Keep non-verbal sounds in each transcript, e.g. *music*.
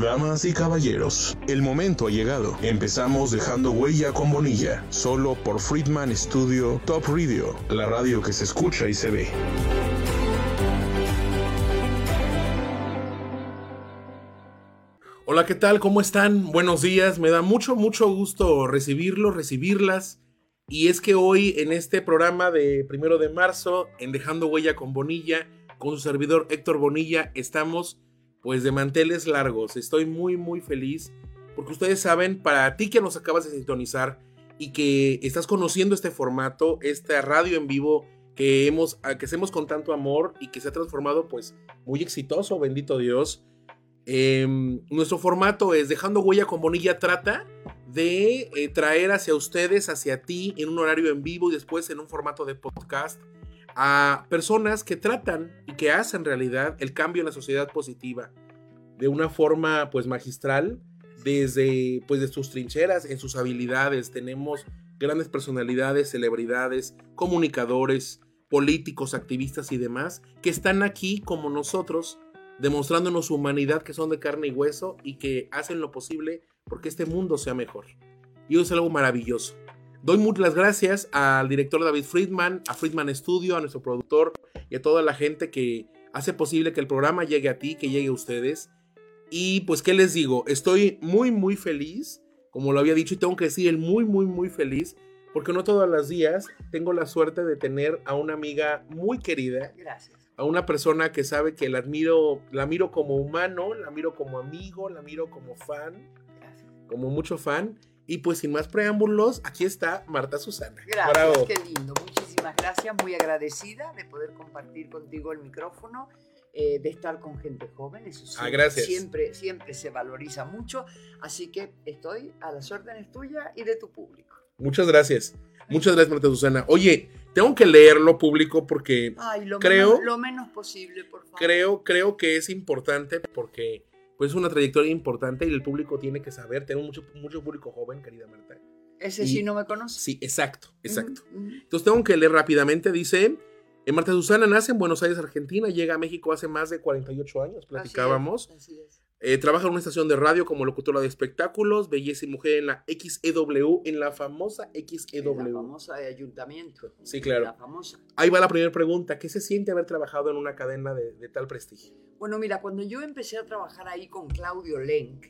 Damas y caballeros, el momento ha llegado. Empezamos dejando huella con Bonilla, solo por Friedman Studio Top Radio, la radio que se escucha y se ve. Hola, ¿qué tal? ¿Cómo están? Buenos días. Me da mucho, mucho gusto recibirlos, recibirlas. Y es que hoy en este programa de primero de marzo, en Dejando Huella con Bonilla, con su servidor Héctor Bonilla, estamos pues de manteles largos. Estoy muy, muy feliz porque ustedes saben, para ti que nos acabas de sintonizar y que estás conociendo este formato, esta radio en vivo que, hemos, que hacemos con tanto amor y que se ha transformado pues muy exitoso, bendito Dios. Em, nuestro formato es Dejando Huella con Bonilla Trata de eh, traer hacia ustedes, hacia ti, en un horario en vivo y después en un formato de podcast a personas que tratan y que hacen realidad el cambio en la sociedad positiva de una forma pues magistral desde pues de sus trincheras en sus habilidades. Tenemos grandes personalidades celebridades comunicadores políticos activistas y demás que están aquí como nosotros demostrándonos su humanidad que son de carne y hueso y que hacen lo posible porque este mundo sea mejor. Y eso es algo maravilloso Doy muchas gracias al director David Friedman, a Friedman Studio, a nuestro productor y a toda la gente que hace posible que el programa llegue a ti, que llegue a ustedes. Y pues, ¿qué les digo? Estoy muy, muy feliz, como lo había dicho, y tengo que decir, el muy, muy, muy feliz, porque no todos los días tengo la suerte de tener a una amiga muy querida. Gracias. A una persona que sabe que la admiro, la miro como humano, la miro como amigo, la miro como fan, como mucho fan. Y pues sin más preámbulos, aquí está Marta Susana. Gracias, qué lindo. Muchísimas gracias, muy agradecida de poder compartir contigo el micrófono, eh, de estar con gente joven. Eso ah, gracias. siempre, siempre se valoriza mucho. Así que estoy a las órdenes tuya y de tu público. Muchas gracias. Muchas gracias, Marta Susana. Oye, tengo que leerlo público porque creo... lo menos posible, por favor. Creo, creo que es importante porque pues es una trayectoria importante y el público tiene que saber. Tengo mucho, mucho público joven, querida Marta. Ese sí no me conoce. Sí, exacto, exacto. Entonces tengo que leer rápidamente. Dice, eh, Marta Susana nace en Buenos Aires, Argentina, llega a México hace más de 48 años, platicábamos. Así es, eh, trabaja en una estación de radio como locutora de espectáculos, belleza y mujer en la XEW, en la famosa XEW. la famosa de ayuntamiento. Sí, claro. La famosa. Ahí va la primera pregunta. ¿Qué se siente haber trabajado en una cadena de, tal prestigio? Bueno, mira, cuando yo empecé a trabajar ahí con Claudio Lenk,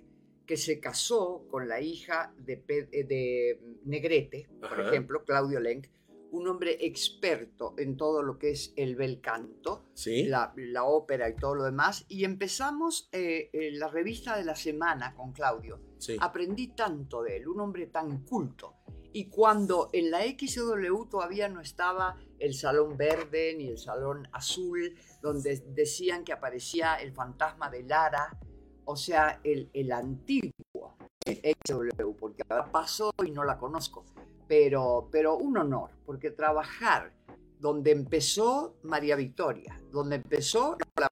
que se casó con la hija de, de Negrete, por ejemplo, Claudio Lenk, un hombre experto en todo lo que es el bel canto, la, ópera y todo lo demás, y empezamos eh, eh, la revista de la semana con Claudio. Aprendí tanto de él, un hombre tan culto. Y cuando en la XW todavía no estaba el Salón Verde ni el Salón Azul, donde decían que aparecía el fantasma de Lara, o sea, el, el antiguo XW, porque ahora pasó y no la conozco pero, pero un honor, porque trabajar donde empezó María Victoria, donde empezó la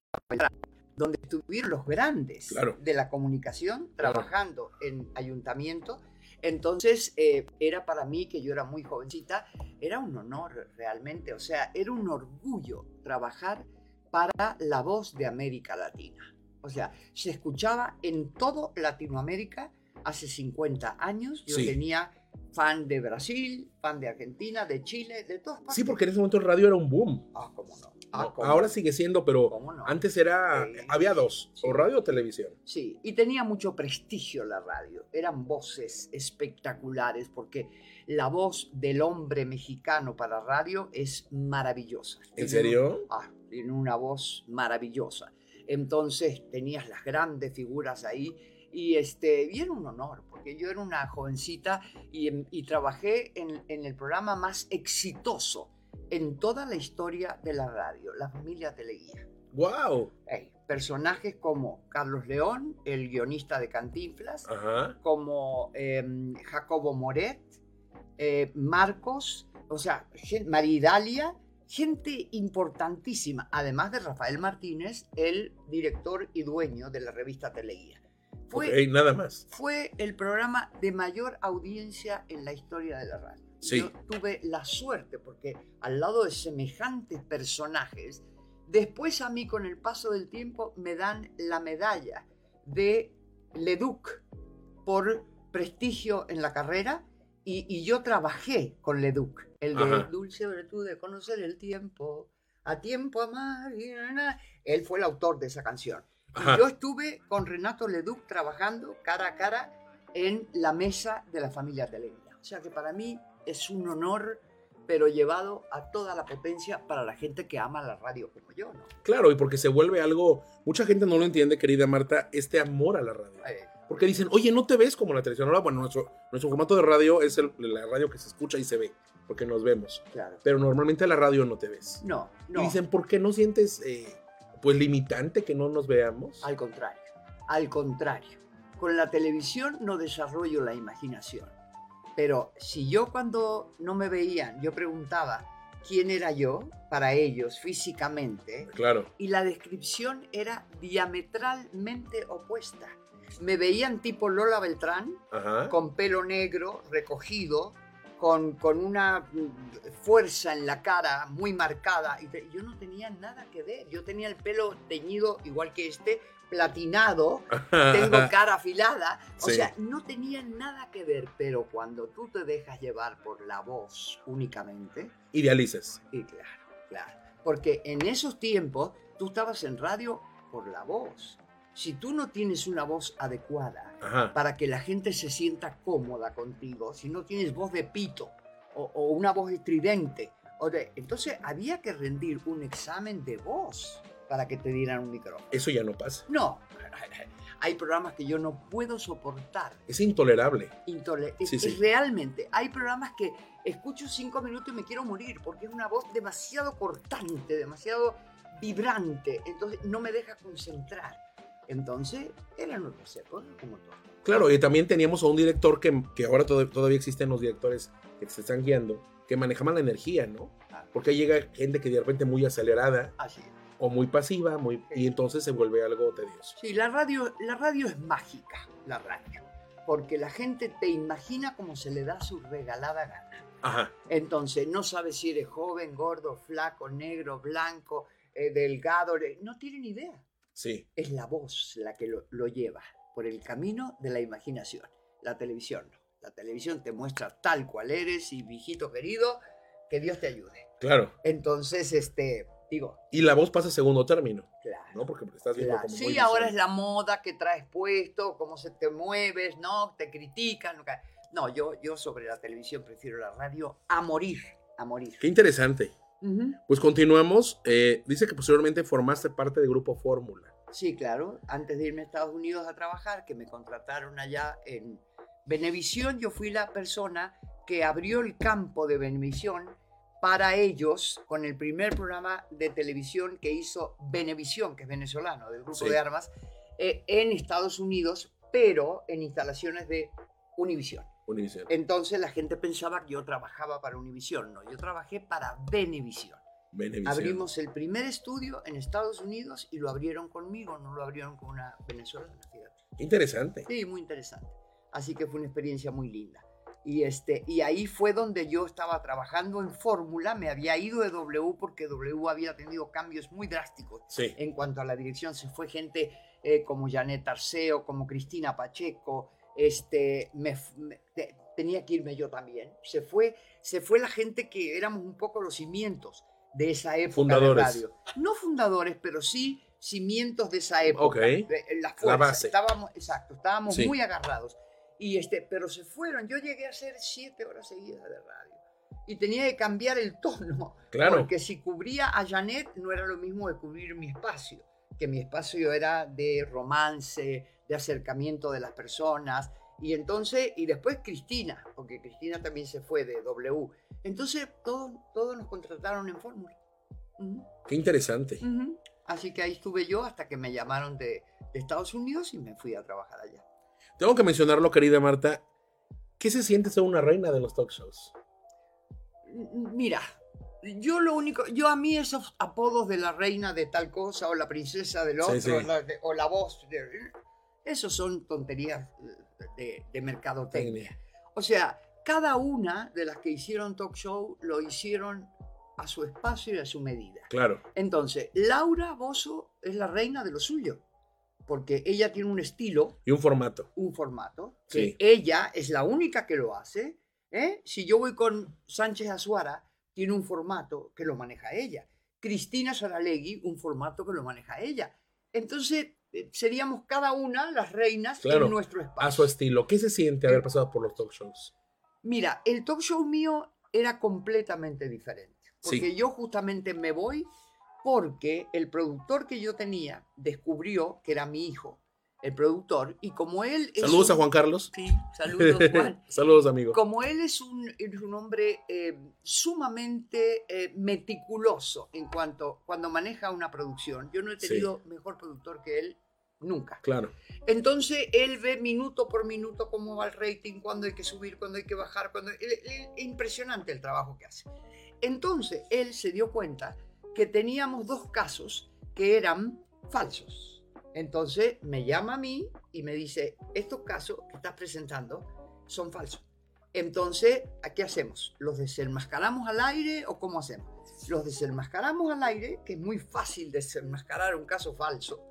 donde estuvieron los grandes de la comunicación trabajando en ayuntamiento. Entonces eh, era para mí, que yo era muy jovencita, era un honor realmente, o sea, era un orgullo trabajar para la voz de América Latina. O sea, se escuchaba en todo Latinoamérica hace 50 años. Yo tenía fan de Brasil, fan de Argentina, de Chile, de todas partes. Sí, porque en ese momento el radio era un boom. Ah, cómo no. Ah, ahora sigue siendo, pero antes era, había dos, o radio o televisión. Sí, y tenía mucho prestigio la radio. Eran voces espectaculares, porque la voz del hombre mexicano para radio es maravillosa. ¿En serio? ah, tiene una voz maravillosa. Entonces tenías las grandes figuras ahí y, este, y era un honor, porque yo era una jovencita y, trabajé en, el programa más exitoso en toda la historia de la radio, La Familia Teleguía. ¡Wow! personajes como Carlos León, el guionista de Cantinflas, como em, Jacobo Moret, eh, Marcos, o sea, Maridalia, gente importantísima, además de Rafael Martínez, el director y dueño de la revista Teleguía. Fue, nada más. Fue el programa de mayor audiencia en la historia de la radio. Yo tuve la suerte porque al lado de semejantes personajes, después a mí con el paso del tiempo me dan la medalla de Leduc por prestigio en la carrera y, y yo trabajé con Leduc, el de Ajá. Dulce Virtud de Conocer el Tiempo, a tiempo amar. y na, na. Él fue el autor de esa canción. Y yo estuve con Renato Leduc trabajando cara a cara en la mesa de la familia Televisa. O sea que para mí es un honor, pero llevado a toda la potencia para la gente que ama la radio como yo, ¿no? Claro, y porque se vuelve algo, mucha gente no lo entiende, querida Marta, este amor a la radio. Eh, Porque dicen, oye, no te ves como la televisión. Ahora, bueno, nuestro, nuestro formato de radio es el- la radio que se escucha y se ve, porque nos vemos. claro. Pero normalmente la radio no te ves. No, Y no. dicen, ¿por qué no sientes, eh, pues, limitante que no nos veamos? Al contrario, al contrario. Con la televisión no desarrollo la imaginación. Pero si yo cuando no me veían, yo preguntaba quién era yo para ellos físicamente, Claro. y la descripción era diametralmente opuesta. Me veían tipo Lola Beltrán, Ajá. con pelo negro, recogido, con, con una fuerza en la cara muy marcada. Y te- yo no tenía nada que ver. Yo tenía el pelo teñido igual que este, platinado, *laughs* tengo cara afilada. O Sí. sea, no tenía nada que ver. Pero cuando tú te dejas llevar por la voz únicamente, Idealices. y claro, claro. Porque en esos tiempos tú estabas en radio por la voz. Si tú no tienes una voz adecuada Ajá. para que la gente se sienta cómoda contigo, si no tienes voz de pito o, o una voz estridente, o de- entonces había que rendir un examen de voz para que te dieran un micrófono. Eso ya no pasa. No, *laughs* hay programas que yo no puedo soportar. Es intolerable. Intole- es- Sí, es sí. realmente, hay programas que escucho cinco minutos y me quiero morir porque es una voz demasiado cortante, demasiado vibrante, entonces no me deja concentrar. Entonces, eran otras épocas como todo. Claro, y también teníamos a un director que, que ahora tod- todavía existen los directores que se están guiando, que manejaban la energía, ¿no? Ah. Porque ahí llega gente que de repente muy acelerada Así es. o muy pasiva, muy, y entonces se vuelve algo tedioso. Sí, la radio, la radio es mágica, la radio, porque la gente te imagina como se le da su regalada gana. Ajá. Entonces, no sabes si eres joven, gordo, flaco, negro, blanco, eh, delgado, no tienen idea. Sí. Es la voz la que lo, lo lleva por el camino de la imaginación. La televisión no. La televisión te muestra tal cual eres y, viejito querido, que Dios te ayude. Claro. Entonces, este, digo, Y la voz pasa a segundo término, claro. ¿no? Porque estás viendo Claro, como Sí, muy ahora es la moda que traes puesto, cómo se te mueves, ¿no? Te critican. No, No, yo, yo sobre la televisión prefiero la radio a morir, a morir. Qué interesante. Pues continuamos. Eh, dice que posteriormente formaste parte del grupo Fórmula. Sí, claro. Antes de irme a Estados Unidos a trabajar, que me contrataron allá en Venevisión, yo fui la persona que abrió el campo de Venevisión para ellos con el primer programa de televisión que hizo Venevisión, que es venezolano, del grupo Sí. de armas, eh, en Estados Unidos, pero en instalaciones de Univisión. Univision. Entonces la gente pensaba que yo trabajaba para Univisión. No, yo trabajé para Venevisión. Venevisión. Abrimos el primer estudio en Estados Unidos y lo abrieron conmigo, no lo abrieron con una venezolana, fíjate. Interesante. Sí, muy interesante. Así que fue una experiencia muy linda. Y, este, y ahí fue donde yo estaba trabajando en Fórmula, me había ido de W porque W había tenido cambios muy drásticos Sí. en cuanto a la dirección. Se fue gente eh, como Janet Arceo, como Cristina Pacheco, este, me f- me- te- tenía que irme yo también. Se fue, se fue la gente que éramos un poco los cimientos de esa época Fundadores. de radio. No fundadores, pero sí cimientos de esa época. Ok. de- la, fuerza. base. Estábamos, exacto, estábamos Sí. muy agarrados. Y este, pero se fueron. Yo llegué a hacer siete horas seguidas de radio. Y tenía que cambiar el tono. Claro. Porque si cubría a Janet no era lo mismo de cubrir mi espacio, que mi espacio era de romance, de acercamiento de las personas. Y entonces, y después Cristina, porque Cristina también se fue de W. Entonces, todos todos nos contrataron en Fórmula. Qué interesante. Así que ahí estuve yo hasta que me llamaron de, de Estados Unidos y me fui a trabajar allá. Tengo que mencionarlo, querida Marta. ¿Qué se siente ser una reina de los talk shows? Mira, yo lo único, yo a mí esos apodos de la reina de tal cosa o la princesa del Sí, otro sí. la- de- o la voz, de, esos son tonterías de, de mercadotecnia. O sea, cada una de las que hicieron talk show lo hicieron a su espacio y a su medida. Claro. Entonces, Laura Bozo es la reina de lo suyo. porque ella tiene un estilo, Y un formato. un formato, que Sí. ella es la única que lo hace. ¿eh? Si yo voy con Sánchez Azuara, tiene un formato que lo maneja ella. Cristina Saralegui, un formato que lo maneja ella. Entonces, eh, seríamos cada una las reinas Claro, en nuestro espacio. A su estilo. ¿Qué se siente haber pasado por los talk shows? Mira, el talk show mío era completamente diferente. Sí. Porque yo justamente me voy porque el productor que yo tenía descubrió que era mi hijo, el productor, y como él es Saludos a Juan Carlos. Sí, saludos *laughs* Juan. Saludos, amigo. Como él es un, es un hombre eh, sumamente eh, meticuloso en cuanto cuando maneja una producción, yo no he Sí. tenido mejor productor que él nunca. Claro. Entonces él ve minuto por minuto cómo va el rating, cuándo hay que subir, cuándo hay que bajar, es impresionante el trabajo que hace. Entonces él se dio cuenta que teníamos dos casos que eran falsos. Entonces me llama a mí y me dice, estos casos que estás presentando son falsos. Entonces, ¿a qué hacemos? ¿Los desenmascaramos al aire o cómo hacemos? Los desenmascaramos al aire, que es muy fácil desenmascarar un caso falso.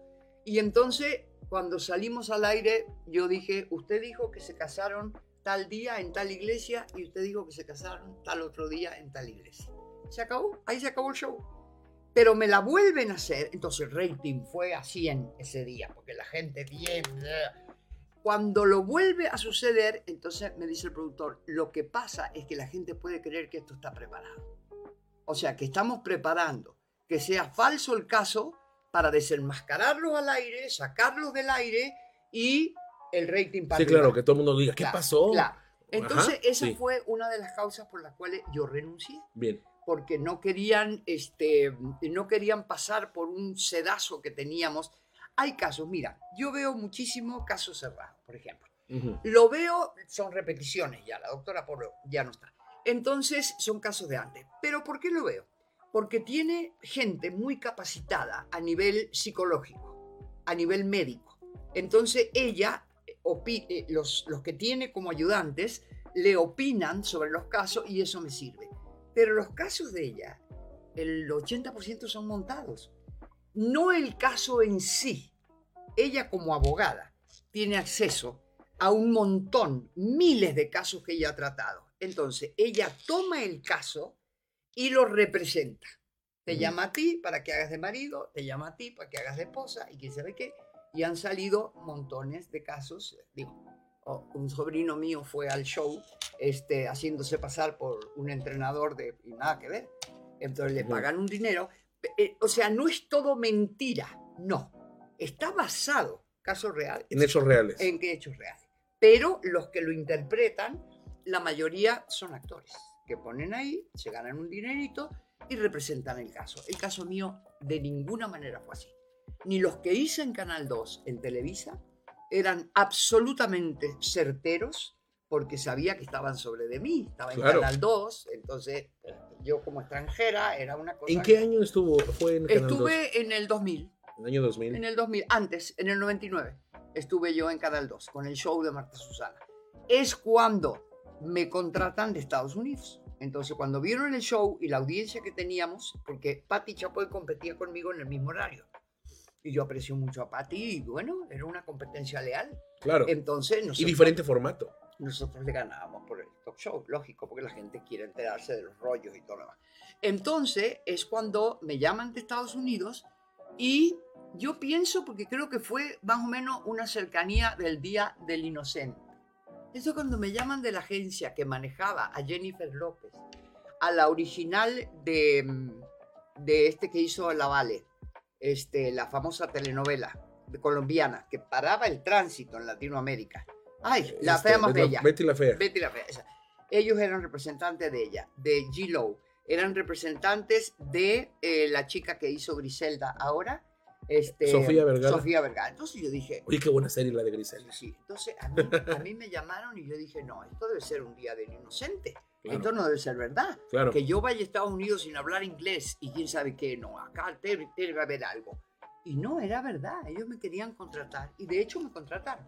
Y entonces, cuando salimos al aire, yo dije, usted dijo que se casaron tal día en tal iglesia y usted dijo que se casaron tal otro día en tal iglesia. Se acabó, ahí se acabó el show. Pero me la vuelven a hacer, entonces el rating fue a 100 ese día, porque la gente bien... Cuando lo vuelve a suceder, entonces me dice el productor, lo que pasa es que la gente puede creer que esto está preparado. O sea, que estamos preparando que sea falso el caso para desenmascararlos al aire, sacarlos del aire y el rating para Sí, claro, que todo el mundo diga, ¿qué Claro, pasó? claro. Entonces, Ajá, esa sí. fue una de las causas por las cuales yo renuncié, Bien. Porque no querían, este, no querían pasar por un sedazo que teníamos. Hay casos, mira, yo veo muchísimo casos cerrados, por ejemplo. Lo veo, son repeticiones ya, la doctora Polo ya no está. Entonces, son casos de antes. ¿Pero por qué lo veo? Porque tiene gente muy capacitada a nivel psicológico, a nivel médico. Entonces, ella, eh, eh, los, los que tiene como ayudantes, le opinan sobre los casos y eso me sirve. Pero los casos de ella, el 80% son montados. No el caso en sí. Ella como abogada tiene acceso a un montón, miles de casos que ella ha tratado. Entonces, ella toma el caso y lo representa. Te llama a ti para que hagas de marido, te llama a ti para que hagas de esposa y quién sabe qué. Y han salido montones de casos. Digo, un sobrino mío fue al show este, haciéndose pasar por un entrenador de y nada que ver. Entonces le pagan un dinero. Eh, o sea, no es todo mentira, no. Está basado, caso real, En hechos reales. en que hechos reales. Pero los que lo interpretan, la mayoría son actores que ponen ahí, se ganan un dinerito y representan el caso. El caso mío de ninguna manera fue así. Ni los que hice en Canal 2 en Televisa eran absolutamente certeros porque sabía que estaban sobre de mí. Estaba en Claro. Canal 2, entonces yo como extranjera era una cosa... ¿En qué año estuvo? Fue en Canal 2? Estuve en el 2000. En el año 2000. En el 2000, antes, en el 99, estuve yo en Canal 2 con el show de Marta Susana. Es cuando me contratan de Estados Unidos. Entonces, cuando vieron el show y la audiencia que teníamos, porque Patti Chapoy competía conmigo en el mismo horario. Y yo aprecio mucho a Patti y bueno, era una competencia leal. Claro. Entonces, y nosotros, diferente formato. Nosotros le ganábamos por el talk show, lógico, porque la gente quiere enterarse de los rollos y todo lo demás. Entonces es cuando me llaman de Estados Unidos y yo pienso, porque creo que fue más o menos una cercanía del Día del Inocente. Eso cuando me llaman de la agencia que manejaba a Jennifer López, a la original de, de este que hizo La Vale, este, la famosa telenovela colombiana que paraba el tránsito en Latinoamérica. Ay, la Este, fea más la- bella. Betty la fea. Betty la fea. esa. Ellos eran representantes de ella, de G. Lo. Eran representantes de eh, la chica que hizo Griselda ahora. Este, Sofía Vergara. Sofía Vergara. Entonces yo dije, Oye, qué buena serie la de Griselda. sí. Entonces a mí, a mí me llamaron y yo dije, no, esto debe ser un día del inocente. Claro. Esto no debe ser verdad. Claro. Que yo vaya a Estados Unidos sin hablar inglés y quién sabe qué, no, acá debe, debe haber algo. Y no, era verdad, ellos me querían contratar y de hecho me contrataron.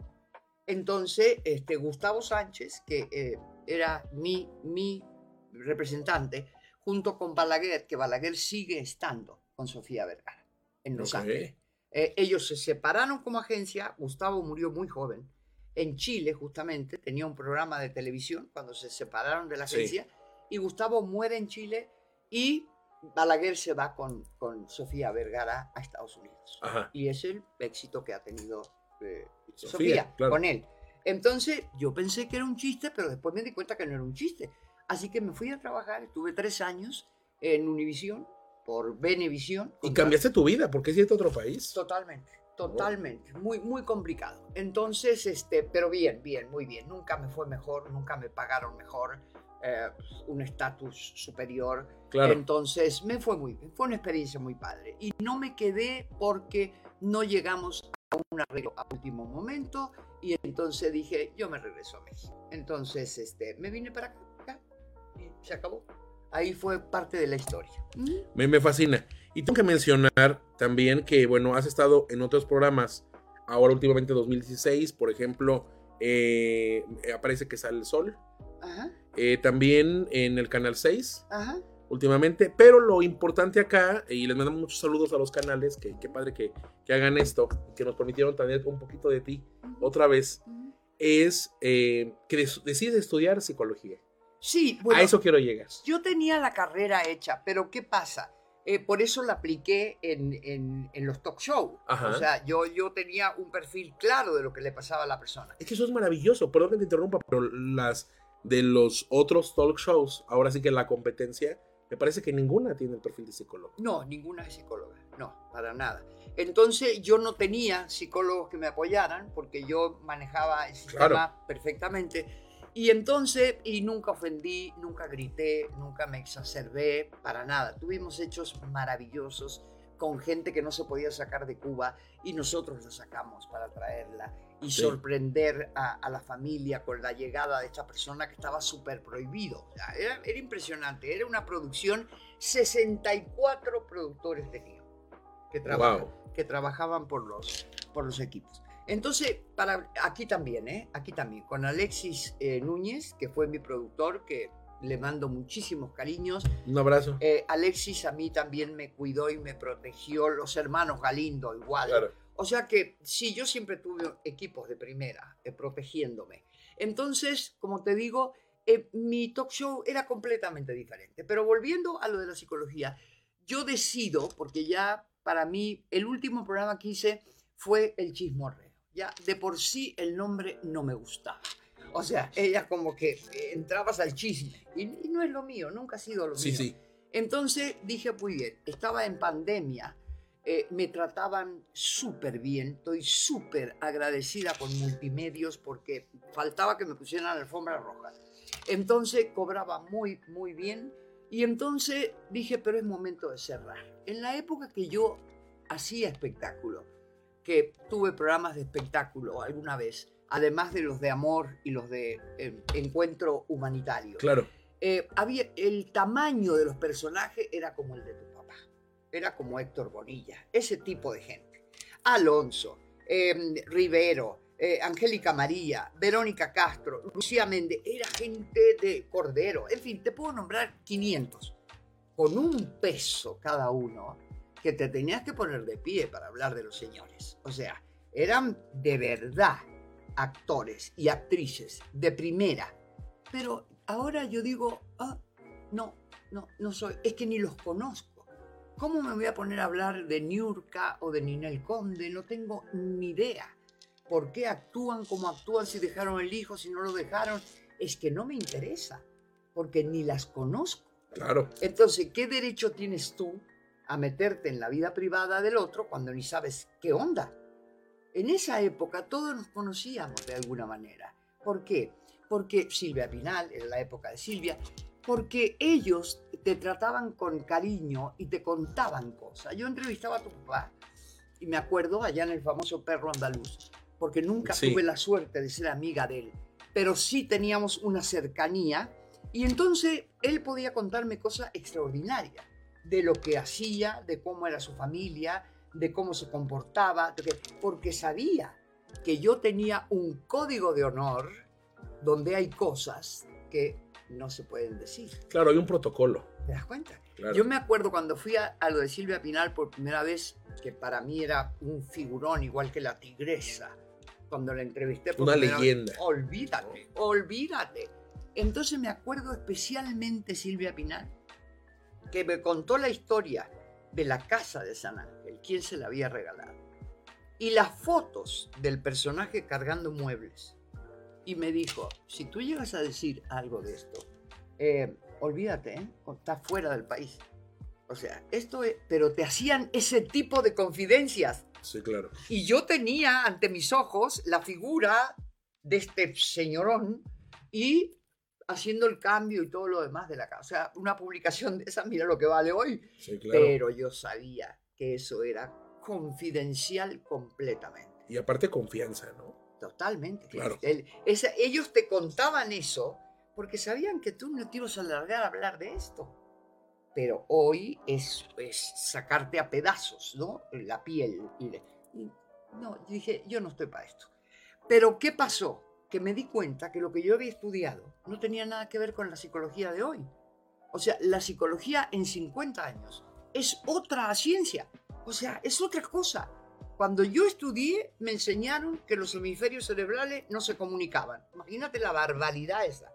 Entonces, este, Gustavo Sánchez, que eh, era mi, mi representante, junto con Balaguer, que Balaguer sigue estando con Sofía Vergara en Los Ok. Ángeles. Eh, ellos se separaron como agencia, Gustavo murió muy joven, en Chile justamente, tenía un programa de televisión cuando se separaron de la agencia, y Gustavo muere en Chile y Balaguer se va con, con Sofía Vergara a Estados Unidos. Y es el éxito que ha tenido eh, Sofía, con él. Entonces yo pensé que era un chiste, pero después me di cuenta que no era un chiste. Así que me fui a trabajar, estuve tres años en Univisión, por Venevisión. ¿Y cambiaste tu vida? ¿Por qué hiciste otro país? Totalmente, totalmente. Muy, muy complicado. Entonces, este, pero bien, bien, muy bien. Nunca me fue mejor, nunca me pagaron mejor. Eh, un estatus superior. Claro. Entonces me fue muy bien, fue una experiencia muy padre. Y no me quedé porque no llegamos a un arreglo a último momento y entonces dije, yo me regreso a México. Entonces este, me vine para acá y se acabó. Ahí fue parte de la historia. Me, me fascina. Y tengo que mencionar también que, bueno, has estado en otros programas, ahora últimamente 2016, por ejemplo, eh, aparece que sale el sol. Ajá. Eh, también en el canal 6. Últimamente, pero lo importante acá, y les mandamos muchos saludos a los canales, que qué padre que, que, hagan esto, que nos permitieron tener un poquito de ti otra vez, es eh, que decides estudiar psicología. Sí, bueno, a eso quiero llegar. Yo tenía la carrera hecha, pero ¿qué pasa? Eh, por eso la apliqué en, en, en los talk shows. O sea, yo, yo tenía un perfil claro de lo que le pasaba a la persona. Es que eso es maravilloso, perdón que te interrumpa, pero las de los otros talk shows, ahora sí que la competencia, me parece que ninguna tiene el perfil de psicólogo. No, ninguna es psicóloga, no, para nada. Entonces yo no tenía psicólogos que me apoyaran porque yo manejaba el sistema perfectamente. Y entonces, y nunca ofendí, nunca grité, nunca me exacerbé, para nada. Tuvimos hechos maravillosos con gente que no se podía sacar de Cuba y nosotros la sacamos para traerla y sorprender a, la familia con la llegada de esta persona que estaba súper prohibido. era, impresionante, era una producción, 64 productores tenían que, que trabajaban por los, por los equipos. Entonces, para, aquí también, ¿eh? aquí también, con Alexis eh, Núñez, que fue mi productor, que le mando muchísimos cariños. Un abrazo. Eh, Alexis a mí también me cuidó y me protegió, los hermanos Galindo igual. Claro. O sea que sí, yo siempre tuve equipos de primera eh, protegiéndome. Entonces, como te digo, eh, mi talk show era completamente diferente. Pero volviendo a lo de la psicología, yo decido, porque ya para mí el último programa que hice fue El Chismorreo. Ya de por sí el nombre no me gustaba. O sea, ella como que entrabas al chisme. Y, no es lo mío, nunca ha sido lo mío. Sí, sí. Entonces dije, muy bien, estaba en pandemia eh, me trataban súper bien, estoy súper agradecida con multimedios porque faltaba que me pusieran la alfombra roja. Entonces cobraba muy, muy bien y entonces dije, pero es momento de cerrar. En la época que yo hacía espectáculo, que tuve programas de espectáculo alguna vez, además de los de amor y los de eh, encuentro humanitario. Claro. Eh, había, el tamaño de los personajes era como el de tu era como Héctor Bonilla, ese tipo de gente. Alonso, em, Rivero, eh, Angélica María, Verónica Castro, Lucía Méndez, era gente de Cordero, en fin, te puedo nombrar 500, con un peso cada uno que te tenías que poner de pie para hablar de los señores. O sea, eran de verdad actores y actrices de primera. Pero ahora yo digo, ah, no, no, no soy, es que ni los conozco. ¿Cómo me voy a poner a hablar de Niurka o de Ninel Conde? No tengo ni idea. ¿Por qué actúan como actúan si dejaron el hijo, si no lo dejaron? Es que no me interesa, porque ni las conozco. Claro. Entonces, ¿qué derecho tienes tú a meterte en la vida privada del otro cuando ni sabes qué onda? En esa época todos nos conocíamos de alguna manera. ¿Por qué? Porque Silvia Pinal, era la época de Silvia, porque ellos te trataban con cariño y te contaban cosas. Yo entrevistaba a tu papá y me acuerdo allá en el famoso perro andaluz, porque nunca tuve la suerte de ser amiga de él, pero sí teníamos una cercanía y entonces él podía contarme cosas extraordinarias de lo que hacía, de cómo era su familia, de cómo se comportaba, porque sabía que yo tenía un código de honor donde hay cosas que no se pueden decir. Claro, hay un protocolo. ¿Te das cuenta? Yo me acuerdo cuando fui a, lo de Silvia Pinal por primera vez, que para mí era un figurón igual que la tigresa, cuando la entrevisté. por Una vez, leyenda. Olvídate, olvídate. Entonces me acuerdo especialmente Silvia Pinal, que me contó la historia de la casa de San Ángel, quién se la había regalado, y las fotos del personaje cargando muebles. Y me dijo, si tú llegas a decir algo de esto, eh, olvídate, ¿eh? estás fuera del país. O sea, esto es, pero te hacían ese tipo de confidencias. Sí, claro. Y yo tenía ante mis ojos la figura de este señorón y haciendo el cambio y todo lo demás de la casa. O sea, una publicación de esa, mira lo que vale hoy. Sí, claro. Pero yo sabía que eso era confidencial completamente. Y aparte confianza, ¿no? Totalmente. Claro. El- esa- ellos te contaban eso porque sabían que tú no te ibas a alargar a hablar de esto. Pero hoy es, es sacarte a pedazos, ¿no? La piel. y le- y no, dije, yo no estoy para esto. Pero ¿qué pasó? Que me di cuenta que lo que yo había estudiado no tenía nada que ver con la psicología de hoy. O sea, la psicología en 50 años es otra ciencia. O sea, es otra cosa. Cuando yo estudié, me enseñaron que los hemisferios cerebrales no se comunicaban. Imagínate la barbaridad esa.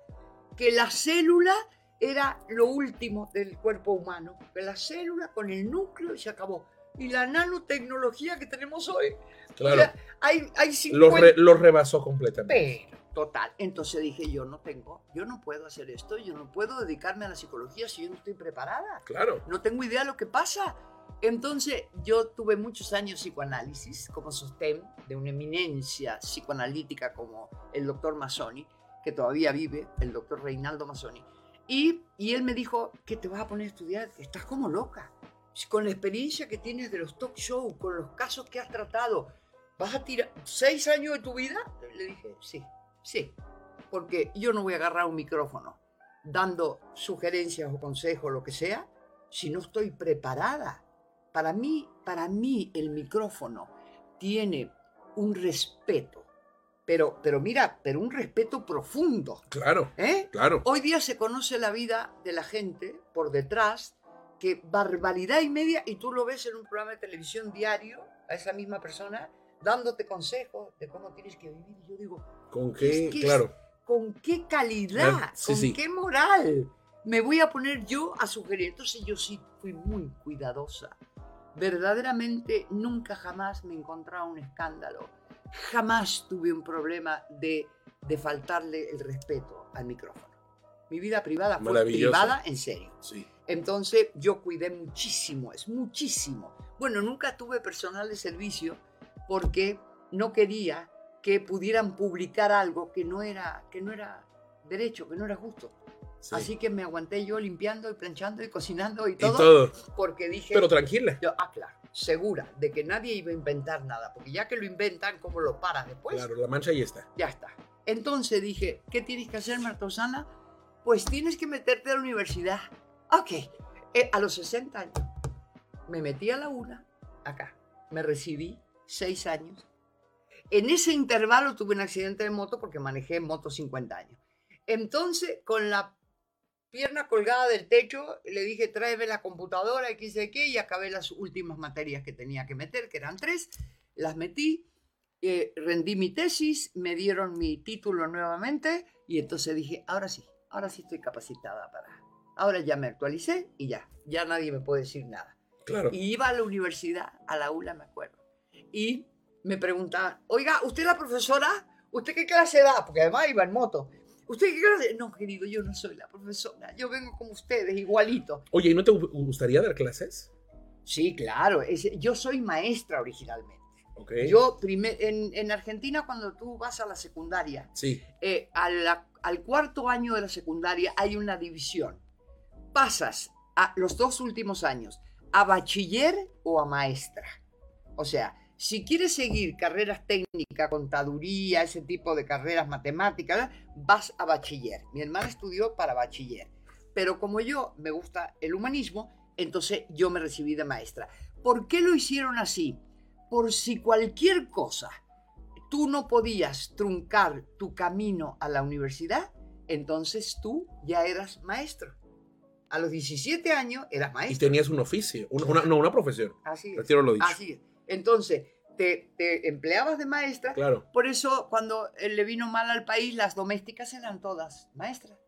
Que la célula era lo último del cuerpo humano. Que la célula con el núcleo y se acabó. Y la nanotecnología que tenemos hoy. o Claro. sea, hay, hay 50... Los, re- los rebasó completamente. Pero, total. Entonces dije, yo no tengo, yo no puedo hacer esto, yo no puedo dedicarme a la psicología si yo no estoy preparada. Claro. No tengo idea de lo que pasa. Entonces, yo tuve muchos años psicoanálisis como sostén de una eminencia psicoanalítica como el doctor Mazzoni, que todavía vive, el doctor Reinaldo Mazzoni. Y, y él me dijo, ¿qué te vas a poner a estudiar? Estás como loca. Con la experiencia que tienes de los talk shows, con los casos que has tratado, ¿vas a tirar seis años de tu vida? Le dije, sí, sí. Porque yo no voy a agarrar un micrófono dando sugerencias o consejos, lo que sea, si no estoy preparada. Para mí, para mí el micrófono tiene un respeto, pero, pero mira, pero un respeto profundo. Claro. ¿eh? Claro. Hoy día se conoce la vida de la gente por detrás, que barbaridad y media, y tú lo ves en un programa de televisión diario, a esa misma persona, dándote consejos de cómo tienes que vivir. Y yo digo, ¿Con qué? Es que es- Claro. ¿con qué calidad? Sí, ¿Con sí. qué moral? Me voy a poner yo a sugerir. Entonces yo sí fui muy cuidadosa. Verdaderamente nunca jamás me encontraba un escándalo. Jamás tuve un problema de, de faltarle el respeto al micrófono. Mi vida privada fue privada en serio. Sí. Entonces yo cuidé muchísimo, es muchísimo. Bueno, nunca tuve personal de servicio porque no quería que pudieran publicar algo que no era, que no era derecho, que no era justo. Sí. Así que me aguanté yo limpiando y planchando y cocinando y Y todo, todo. porque dije, Pero tranquila. yo, ah, claro, segura de que nadie iba a inventar nada, porque ya que lo inventan, ¿cómo lo paras después? Claro, la mancha ahí está. Ya está. Entonces dije, ¿qué tienes que hacer, Marta Osana? Pues tienes que meterte a la universidad. Ok. Eh, a los 60 años me metí a la una, acá. Me recibí seis años. En ese intervalo tuve un accidente de moto porque manejé moto 50 años. Entonces, con la pierna colgada del techo, le dije, tráeme la computadora, y qué sé qué, y acabé las últimas materias que tenía que meter, que eran tres. Las metí, eh, rendí mi tesis, me dieron mi título nuevamente y entonces dije, ahora sí, ahora sí estoy capacitada para... Ahora ya me actualicé y ya, ya nadie me puede decir nada. Claro. Y iba a la universidad, a la ULA, me acuerdo. Y me preguntaban, oiga, ¿usted es la profesora? ¿Usted qué clase da? Porque además iba en moto. ¿Usted qué clase? No, querido, yo no soy la profesora. Yo vengo como ustedes, igualito. Oye, ¿y no te gu- gustaría dar clases? Sí, claro. es- yo soy maestra originalmente. Ok. Yo, primer, en, en Argentina, cuando tú vas a la secundaria, Sí. eh, a la- al cuarto año de la secundaria hay una división. Pasas a los dos últimos años a bachiller o a maestra. O sea, si quieres seguir carreras técnicas, contaduría, ese tipo de carreras matemáticas, vas a bachiller. Mi hermana estudió para bachiller. Pero como yo me gusta el humanismo, entonces yo me recibí de maestra. ¿Por qué lo hicieron así? Por si cualquier cosa tú no podías truncar tu camino a la universidad, entonces tú ya eras maestro. A los 17 años eras Y maestra. tenías un oficio, una, una- no, una profesión. Así es. Retiro lo dicho. Así es. Entonces, te, te empleabas de maestra. Claro. Por eso, cuando eh, le vino mal al país, las domésticas eran todas maestras.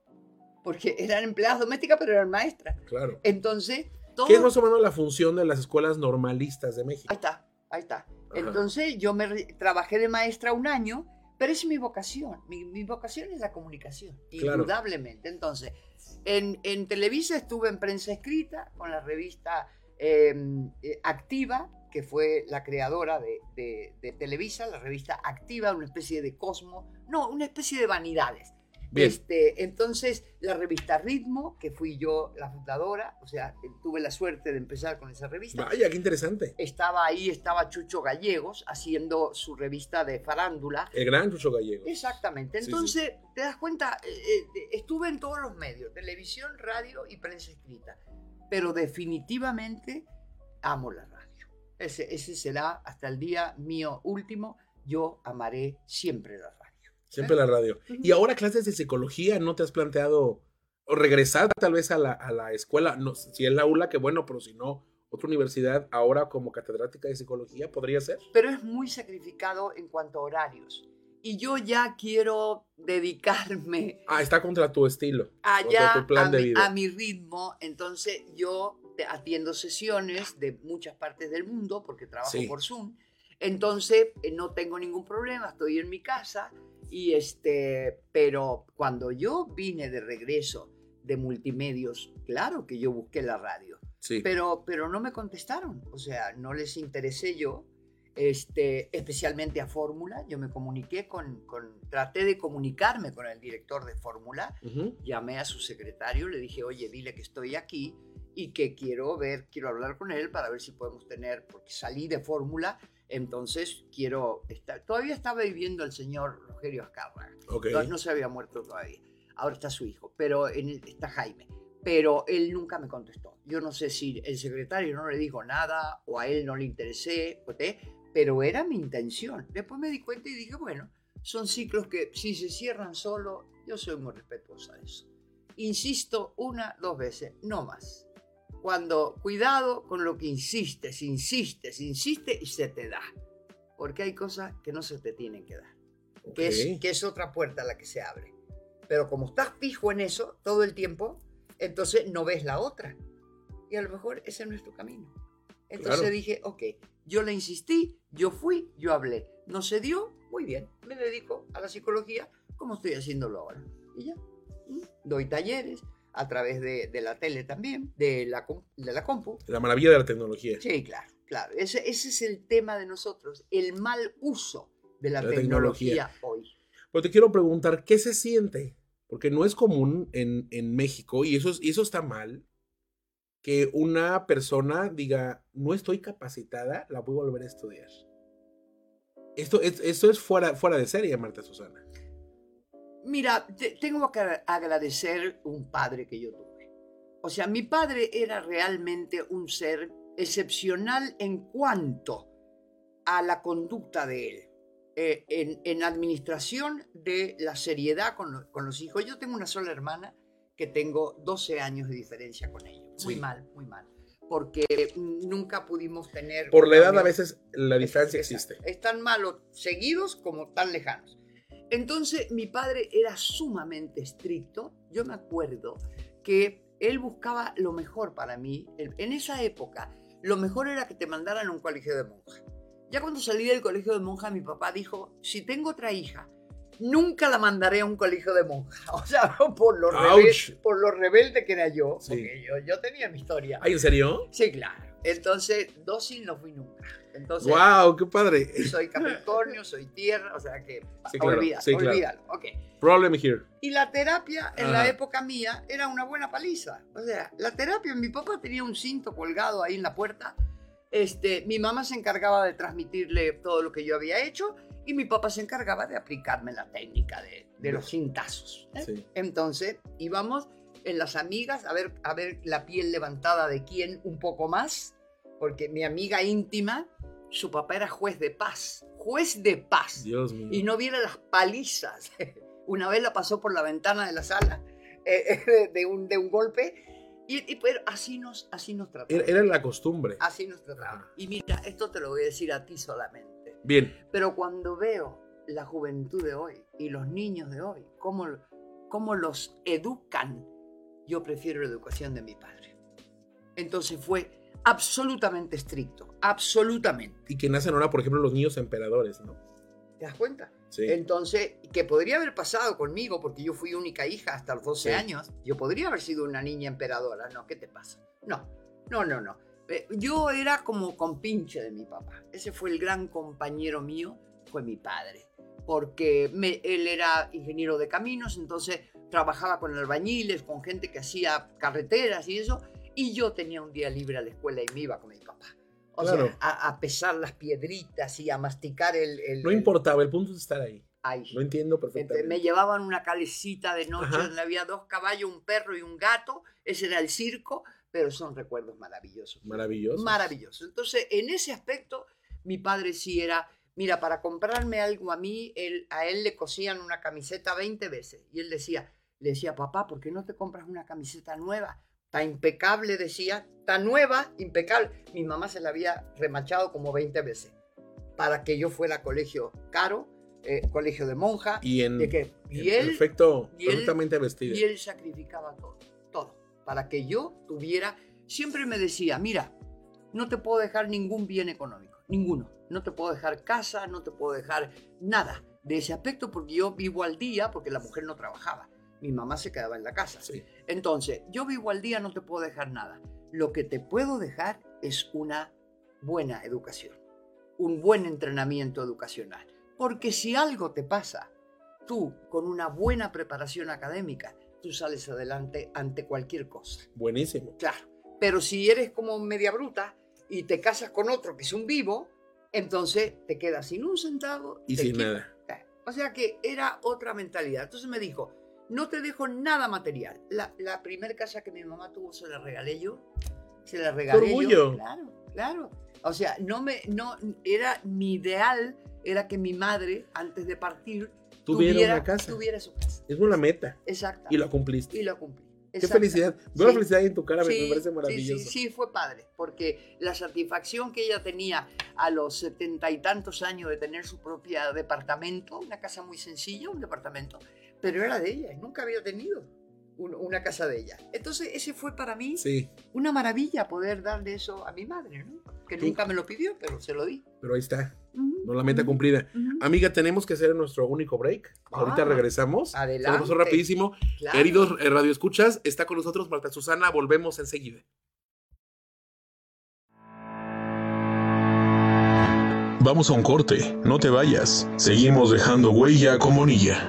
Porque eran empleadas domésticas, pero eran maestras. Claro. Entonces, todo... ¿Qué es más o menos la función de las escuelas normalistas de México? Ahí está, ahí está. Entonces, yo me trabajé de maestra un año, pero es mi vocación. Mi, mi vocación es la comunicación, Claro. indudablemente. Entonces, en, en Televisa estuve en prensa escrita con la revista eh, eh, Activa, que fue la creadora de, de- de Televisa, la revista Activa, una especie de cosmo, no, una especie de vanidades. Bien. Este, entonces, la revista Ritmo, que fui yo la fundadora, o sea, tuve la suerte de empezar con esa revista. Vaya, qué interesante. Estaba ahí, estaba Chucho Gallegos haciendo su revista de farándula. El gran Chucho Gallego. Exactamente. Sí, Entonces, te das cuenta, eh, eh, estuve en todos los medios, televisión, radio y prensa escrita. Pero definitivamente amo la radio. Ese, ese será hasta el día mío último. Yo amaré siempre la radio. Siempre la radio. Y ahora clases de psicología, ¿no te has planteado o regresar tal vez a la, a la escuela? No, si es la ULA, que bueno, pero si no, otra universidad ahora como catedrática de psicología podría ser. Pero es muy sacrificado en cuanto a horarios. Y yo ya quiero dedicarme Ah, está contra tu estilo. allá tu plan a, de mi, vida. a mi ritmo. Entonces yo atiendo sesiones de muchas partes del mundo porque trabajo Sí. por Zoom. Entonces eh, no tengo ningún problema, estoy en mi casa y este, pero cuando yo vine de regreso de multimedios, claro que yo busqué la radio, Sí. pero, pero no me contestaron, o sea, no les interesé yo, este, especialmente a Fórmula, yo me comuniqué con, con, traté de comunicarme con el director de Fórmula, Ujú. llamé a su secretario, le dije, oye, dile que estoy aquí y que quiero ver, quiero hablar con él para ver si podemos tener, porque salí de fórmula, entonces quiero estar, todavía estaba viviendo el señor Rogelio Azcárraga, Ok. no, no se había muerto todavía, ahora está su hijo, pero en el- está Jaime, pero él nunca me contestó. Yo no sé si el secretario no le dijo nada o a él no le interesé, pero era mi intención. Después me di cuenta y dije, bueno, son ciclos que si se cierran solo, yo soy muy respetuosa de eso. Insisto una, dos veces, no más. Cuando, cuidado con lo que insistes, insistes, insistes y se te da. Porque hay cosas que no se te tienen que dar. Que, Ok. es, que es otra puerta la que se abre. Pero como estás fijo en eso todo el tiempo, entonces no ves la otra. Y a lo mejor ese no es tu camino. Entonces Claro. dije, ok, yo le insistí, yo fui, yo hablé. No se dio, muy bien, me dedico a la psicología como estoy haciéndolo ahora. Y ya. Doy talleres a través de, de la tele también, de la, de la compu. La maravilla de la tecnología. Sí, claro, claro. Ese, ese es el tema de nosotros, el mal uso de la, La tecnología, tecnología. hoy. Pero te quiero preguntar, ¿qué se siente? Porque no es común en, en México, y eso, es- y eso está mal, que una persona diga, no estoy capacitada, la voy a volver a estudiar. Esto, es- esto es fuera, fuera de serie, Marta Susana. Mira, te- tengo que agradecer un padre que yo tuve. O sea, mi padre era realmente un ser excepcional en cuanto a la conducta de él. Eh, en, en administración de la seriedad con, lo- con los hijos. Yo tengo una sola hermana que tengo 12 años de diferencia con ella. Muy Sí. mal, muy mal. Porque nunca pudimos tener... Por la edad a veces la distancia Exacto. existe. Es tan malo seguidos como tan lejanos. Entonces mi padre era sumamente estricto. Yo me acuerdo que él buscaba lo mejor para mí. En esa época, lo mejor era que te mandaran a un colegio de monjas. Ya cuando salí del colegio de monjas, mi papá dijo, si tengo otra hija, nunca la mandaré a un colegio de monjas. *laughs* O sea, por lo, rebelde, por lo rebelde que era yo, Sí. porque yo, yo tenía mi historia. ¿Ay, en serio? Sí, claro. Entonces, dócil no fui nunca. Entonces, ¡Wow! ¡Qué padre! soy *laughs* Capricornio, soy tierra, o sea que Sí, claro, sí, claro. olvídalo. ok. Problem here. Y la terapia en Ajá. la época mía era una buena paliza. O sea, la terapia, mi papá tenía un cinto colgado ahí en la puerta. Este, mi mamá se encargaba de transmitirle todo lo que yo había hecho y mi papá se encargaba de aplicarme la técnica de, de los cintazos. ¿eh? Sí. Entonces íbamos en las amigas a ver, a ver la piel levantada de quién un poco más, porque mi amiga íntima, su papá era juez de paz, juez de paz. Dios mío. Y no viera las palizas. *laughs* Una vez la pasó por la ventana de la sala *laughs* eh, eh, de, un, de un golpe Y, y pero así nos, así nos trataban. Era, era la costumbre. Así nos trataban. Y mira, esto te lo voy a decir a ti solamente. Bien. Pero cuando veo la juventud de hoy y los niños de hoy, cómo, cómo los educan, yo prefiero la educación de mi padre. Entonces fue absolutamente estricto, absolutamente. Y que nacen ahora, por ejemplo, los niños emperadores, ¿no? ¿Te das cuenta? Sí. Entonces, que podría haber pasado conmigo, porque yo fui única hija hasta los 12 Sí. años, yo podría haber sido una niña emperadora, ¿no? ¿Qué te pasa? No, no, no, no. Eh, Yo era como compinche de mi papá. Ese fue el gran compañero mío, fue mi padre. Porque me- él era ingeniero de caminos, entonces trabajaba con albañiles, con gente que hacía carreteras y eso, y yo tenía un día libre a la escuela y me iba con mi papá. O Claro. sea, a, a pesar las piedritas y a masticar el... el- No importaba, el punto es estar ahí. Ay, Lo entiendo perfectamente. me llevaban una calecita de noche Ajá. donde había dos caballos, un perro y un gato. Ese era el circo, pero son recuerdos maravillosos. Maravilloso. Maravilloso. Entonces, en ese aspecto, mi padre sí era, mira, para comprarme algo a mí, él, a él le cosían una camiseta 20 veces. Y él decía, le decía, papá, ¿por qué no te compras una camiseta nueva? Impecable, decía, está nueva, impecable. Mi mamá se la había remachado como 20 veces para que yo fuera a colegio caro, eh, colegio de monja, Y en, de que, y en él, perfecto, y él- perfectamente vestida. y él sacrificaba todo, todo, para que yo tuviera, siempre me decía, mira, no te puedo dejar ningún bien económico, ninguno, no te puedo dejar casa, no te puedo dejar nada de ese aspecto porque yo vivo al día, porque la mujer no trabajaba, mi mamá se quedaba en la casa. Sí. Entonces, yo vivo al día, no te puedo dejar nada. Lo que te puedo dejar es una buena educación, un buen entrenamiento educacional. Porque si algo te pasa, tú con una buena preparación académica, tú sales adelante ante cualquier cosa. Buenísimo. Claro. Pero si eres como media bruta y te casas con otro que es un vivo, entonces te quedas sin un centavo. Y sin quita- nada. O sea que era otra mentalidad. Entonces me dijo, no te dejo nada material. La, la primera casa que mi mamá tuvo se la regalé yo. Se la regalé orgullo! yo. Claro, claro. O sea, no me, no, era mi ideal era que mi madre, antes de partir, Tuviera una casa. tuviera su casa. Es una meta. Exacto. Y lo cumpliste. Y lo cumplí. Qué felicidad. Veo la Sí. felicidad en tu cara, me- me Sí, parece sí, maravilloso. Sí, sí, fue padre, porque la satisfacción que ella tenía a los setenta y tantos años de tener su propio departamento, una casa muy sencilla, un departamento, pero era de ella, y nunca había tenido un- una casa de ella. Entonces, ese fue para mí Sí, una maravilla poder darle eso a mi madre, ¿no? que Sí. nunca me lo pidió, pero se lo di. pero ahí está. No la meta cumplida. Amiga, tenemos que hacer nuestro único break. Ahorita Ah, regresamos. Adelante. pasó rapidísimo. Claro. Queridos eh, radioescuchas, está con nosotros Marta Susana. Volvemos enseguida. Vamos a un corte, no te vayas. Seguimos dejando huella con Bonilla.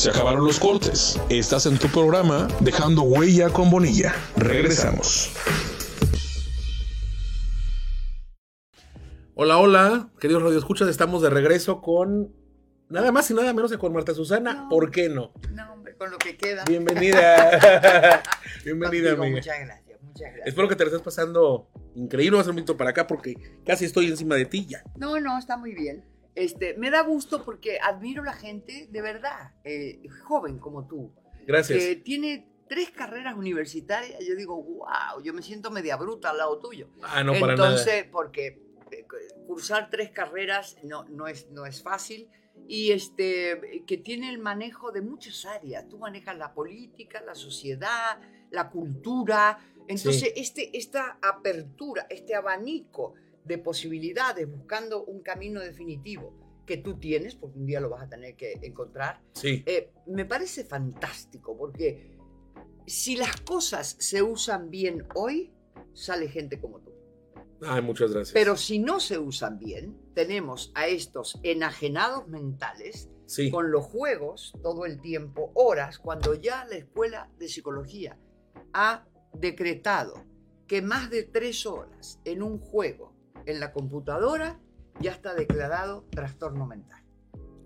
Se acabaron los cortes. Estás en tu programa Dejando Huella con Bonilla. Regresamos. Hola, hola, queridos radioescuchas, estamos de regreso con nada más y nada menos que con Marta Susana. No. ¿Por qué no? No, hombre, con lo que queda. Bienvenida. *laughs* Bienvenida, Contigo, amiga. Muchas gracias, muchas gracias. Espero que te la estés pasando increíble. Vas a un poquito para acá porque casi estoy encima de ti ya. No, no, está muy bien. Este, me da gusto porque admiro a la gente de verdad, eh, joven como tú, Gracias. que tiene tres carreras universitarias. Yo digo, wow, yo me siento media bruta al lado tuyo. ah, no, para nada. Entonces, porque eh, cursar tres carreras no, no, es, no es fácil y este, que tiene el manejo de muchas áreas. Tú manejas la política, la sociedad, la cultura. Entonces, Sí. este, esta apertura, este abanico de posibilidades, buscando un camino definitivo que tú tienes, porque un día lo vas a tener que encontrar, Sí, eh, me parece fantástico, porque si las cosas se usan bien hoy, sale gente como tú. ay, muchas gracias. Pero si no se usan bien, tenemos a estos enajenados mentales sí, con los juegos todo el tiempo, horas, cuando ya la escuela de psicología ha decretado que más de tres horas en un juego en la computadora ya está declarado trastorno mental.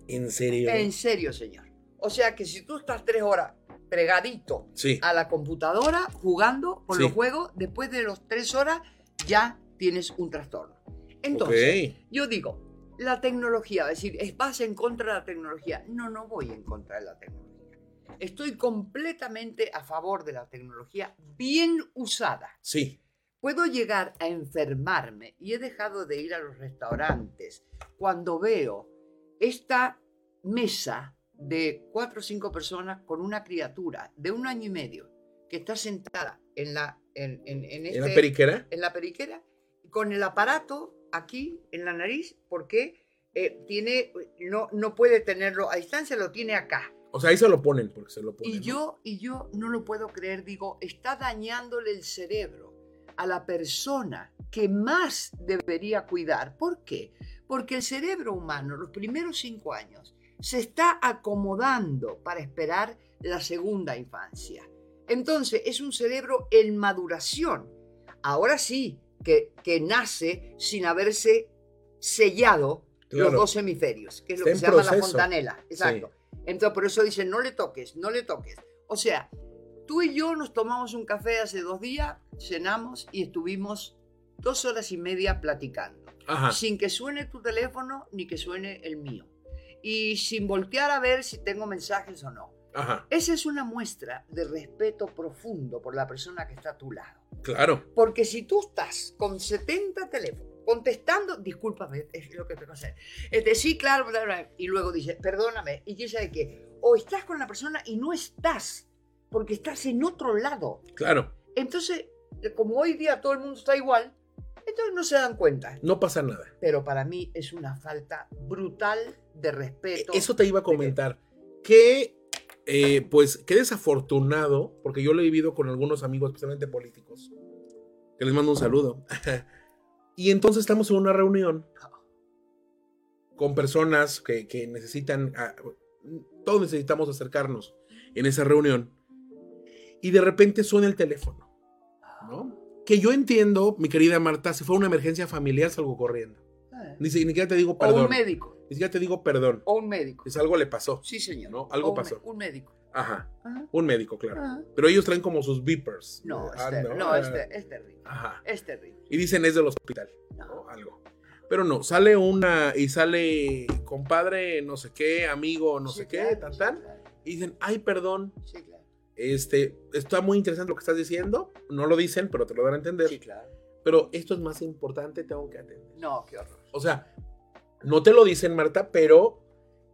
en serio. En serio, señor. O sea que si tú estás tres horas pregadito Sí, a la computadora jugando con Sí. los juegos, después de los tres horas ya tienes un trastorno. Entonces, yo digo, la tecnología, es decir, ¿es- ¿vas en contra de la tecnología? No, no voy en contra de la tecnología. Estoy completamente a favor de la tecnología bien usada. Sí, Puedo llegar a enfermarme y he dejado de ir a los restaurantes cuando veo esta mesa de cuatro o cinco personas con una criatura de un año y medio que está sentada en la, en, en- en en la este- periquera. en la periquera con el aparato aquí en la nariz porque eh, tiene no, no puede tenerlo a distancia, lo tiene acá. O sea, ahí se lo ponen porque se lo ponen. Y ¿no? yo, y yo no lo puedo creer, digo, está dañándole el cerebro a la persona que más debería cuidar. ¿Por qué? Porque el cerebro humano, los primeros cinco años, se está acomodando para esperar la segunda infancia. Entonces, es un cerebro en maduración. Ahora sí, que, que nace sin haberse sellado Claro. los dos hemisferios, que es lo Está que se llama la fontanela. Exacto. Entonces, por eso dicen, no le toques, no le toques. O sea, tú y yo nos tomamos un café hace dos días, cenamos y estuvimos dos horas y media platicando, Ajá. sin que suene tu teléfono ni que suene el mío. Y sin voltear a ver si tengo mensajes o no. Ajá. Esa es una muestra de respeto profundo por la persona que está a tu lado. Claro. Porque si tú estás con 70 teléfonos contestando, discúlpame, es lo que tengo que hacer. Este, sí, claro, y luego dices, perdóname, y quién sabe qué. O estás con la persona y no estás, porque estás en otro lado. Claro. Entonces, como hoy día todo el mundo está igual, entonces no se dan cuenta. No pasa nada. Pero para mí es una falta brutal de respeto. Eso te iba a comentar. Que, eh, pues, qué desafortunado, porque yo lo he vivido con algunos amigos, especialmente políticos, que les mando un saludo. *laughs* y entonces estamos en una reunión con personas que, que necesitan, ah, todos necesitamos acercarnos en esa reunión. Y de repente suena el teléfono, ¿no? Que yo entiendo, mi querida Marta, si fue una emergencia familiar, salgo corriendo. Ah. Ni, si- ni siquiera te digo O perdón. un médico, Ni siquiera te digo perdón. o un médico. Si algo le pasó. Sí, señor. ¿No? Algo O un- pasó. Un médico. Ajá. Ajá. Un médico, claro. Ajá. Pero ellos traen como sus beepers. No, es, Ah, ter- no, no, ah, es, es terrible. Ajá. Es terrible. Y dicen es del hospital. No. ¿no? Algo. Pero no, sale una y sale compadre, no sé qué, amigo, no Sí, sé qué, claro, tan sí, tan. claro, Y dicen, ay, perdón, Sí, claro. Este, está muy interesante lo que estás diciendo. No lo dicen, pero te lo dan a entender. Sí, claro. Pero esto es más importante, tengo que atender. No, qué horror. O sea, no te lo dicen, Marta, pero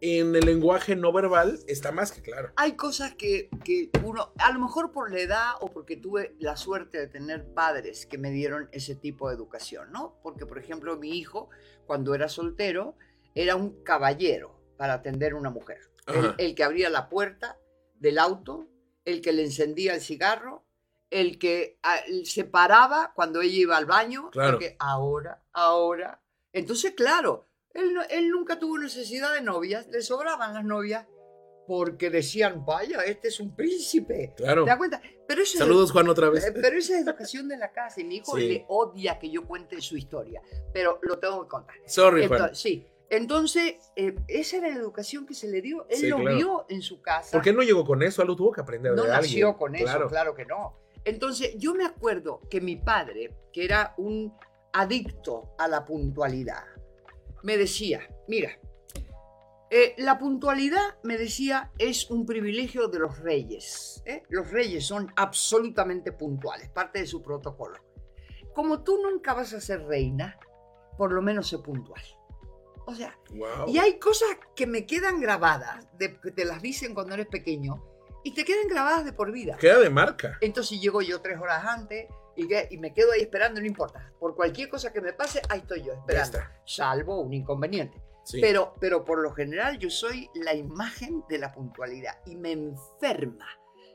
en el lenguaje no verbal está más que claro. Hay cosas que, que, uno, a lo mejor por la edad o porque tuve la suerte de tener padres que me dieron ese tipo de educación, ¿no? Porque, por ejemplo, mi hijo, cuando era soltero, era un caballero para atender a una mujer. El, el, que abría la puerta del auto, el que le encendía el cigarro, el que ah, se paraba cuando ella iba al baño, claro. porque ahora, ahora. Entonces, claro, él, él nunca tuvo necesidad de novias, le sobraban las novias porque decían, vaya, este es un príncipe. Claro. ¿Te das cuenta? Pero eso Saludos, es, Juan, otra vez. Pero esa es educación de la casa y mi hijo Sí. le odia que yo cuente su historia, pero lo tengo que contar. Sorry, Juan. Entonces, sí. Entonces, eh, esa era la educación que se le dio. Él Sí, lo claro. vio en su casa. ¿Por qué no llegó con eso? Algo tuvo que aprender no de nació alguien. con eso, Claro. claro. que no. Entonces, yo me acuerdo que mi padre, que era un adicto a la puntualidad, me decía, mira, eh, la puntualidad, me decía, es un privilegio de los reyes. ¿eh? Los reyes son absolutamente puntuales, parte de su protocolo. Como tú nunca vas a ser reina, por lo menos sé puntual. O sea, Wow. y hay cosas que me quedan grabadas, de, que te las dicen cuando eres pequeño, y te quedan grabadas de por vida. Queda de marca. Entonces llego yo tres horas antes y, que- y me quedo ahí esperando, no importa. Por cualquier cosa que me pase, ahí estoy yo esperando. Salvo un inconveniente. Sí. Pero, pero por lo general yo soy la imagen de la puntualidad y me enferma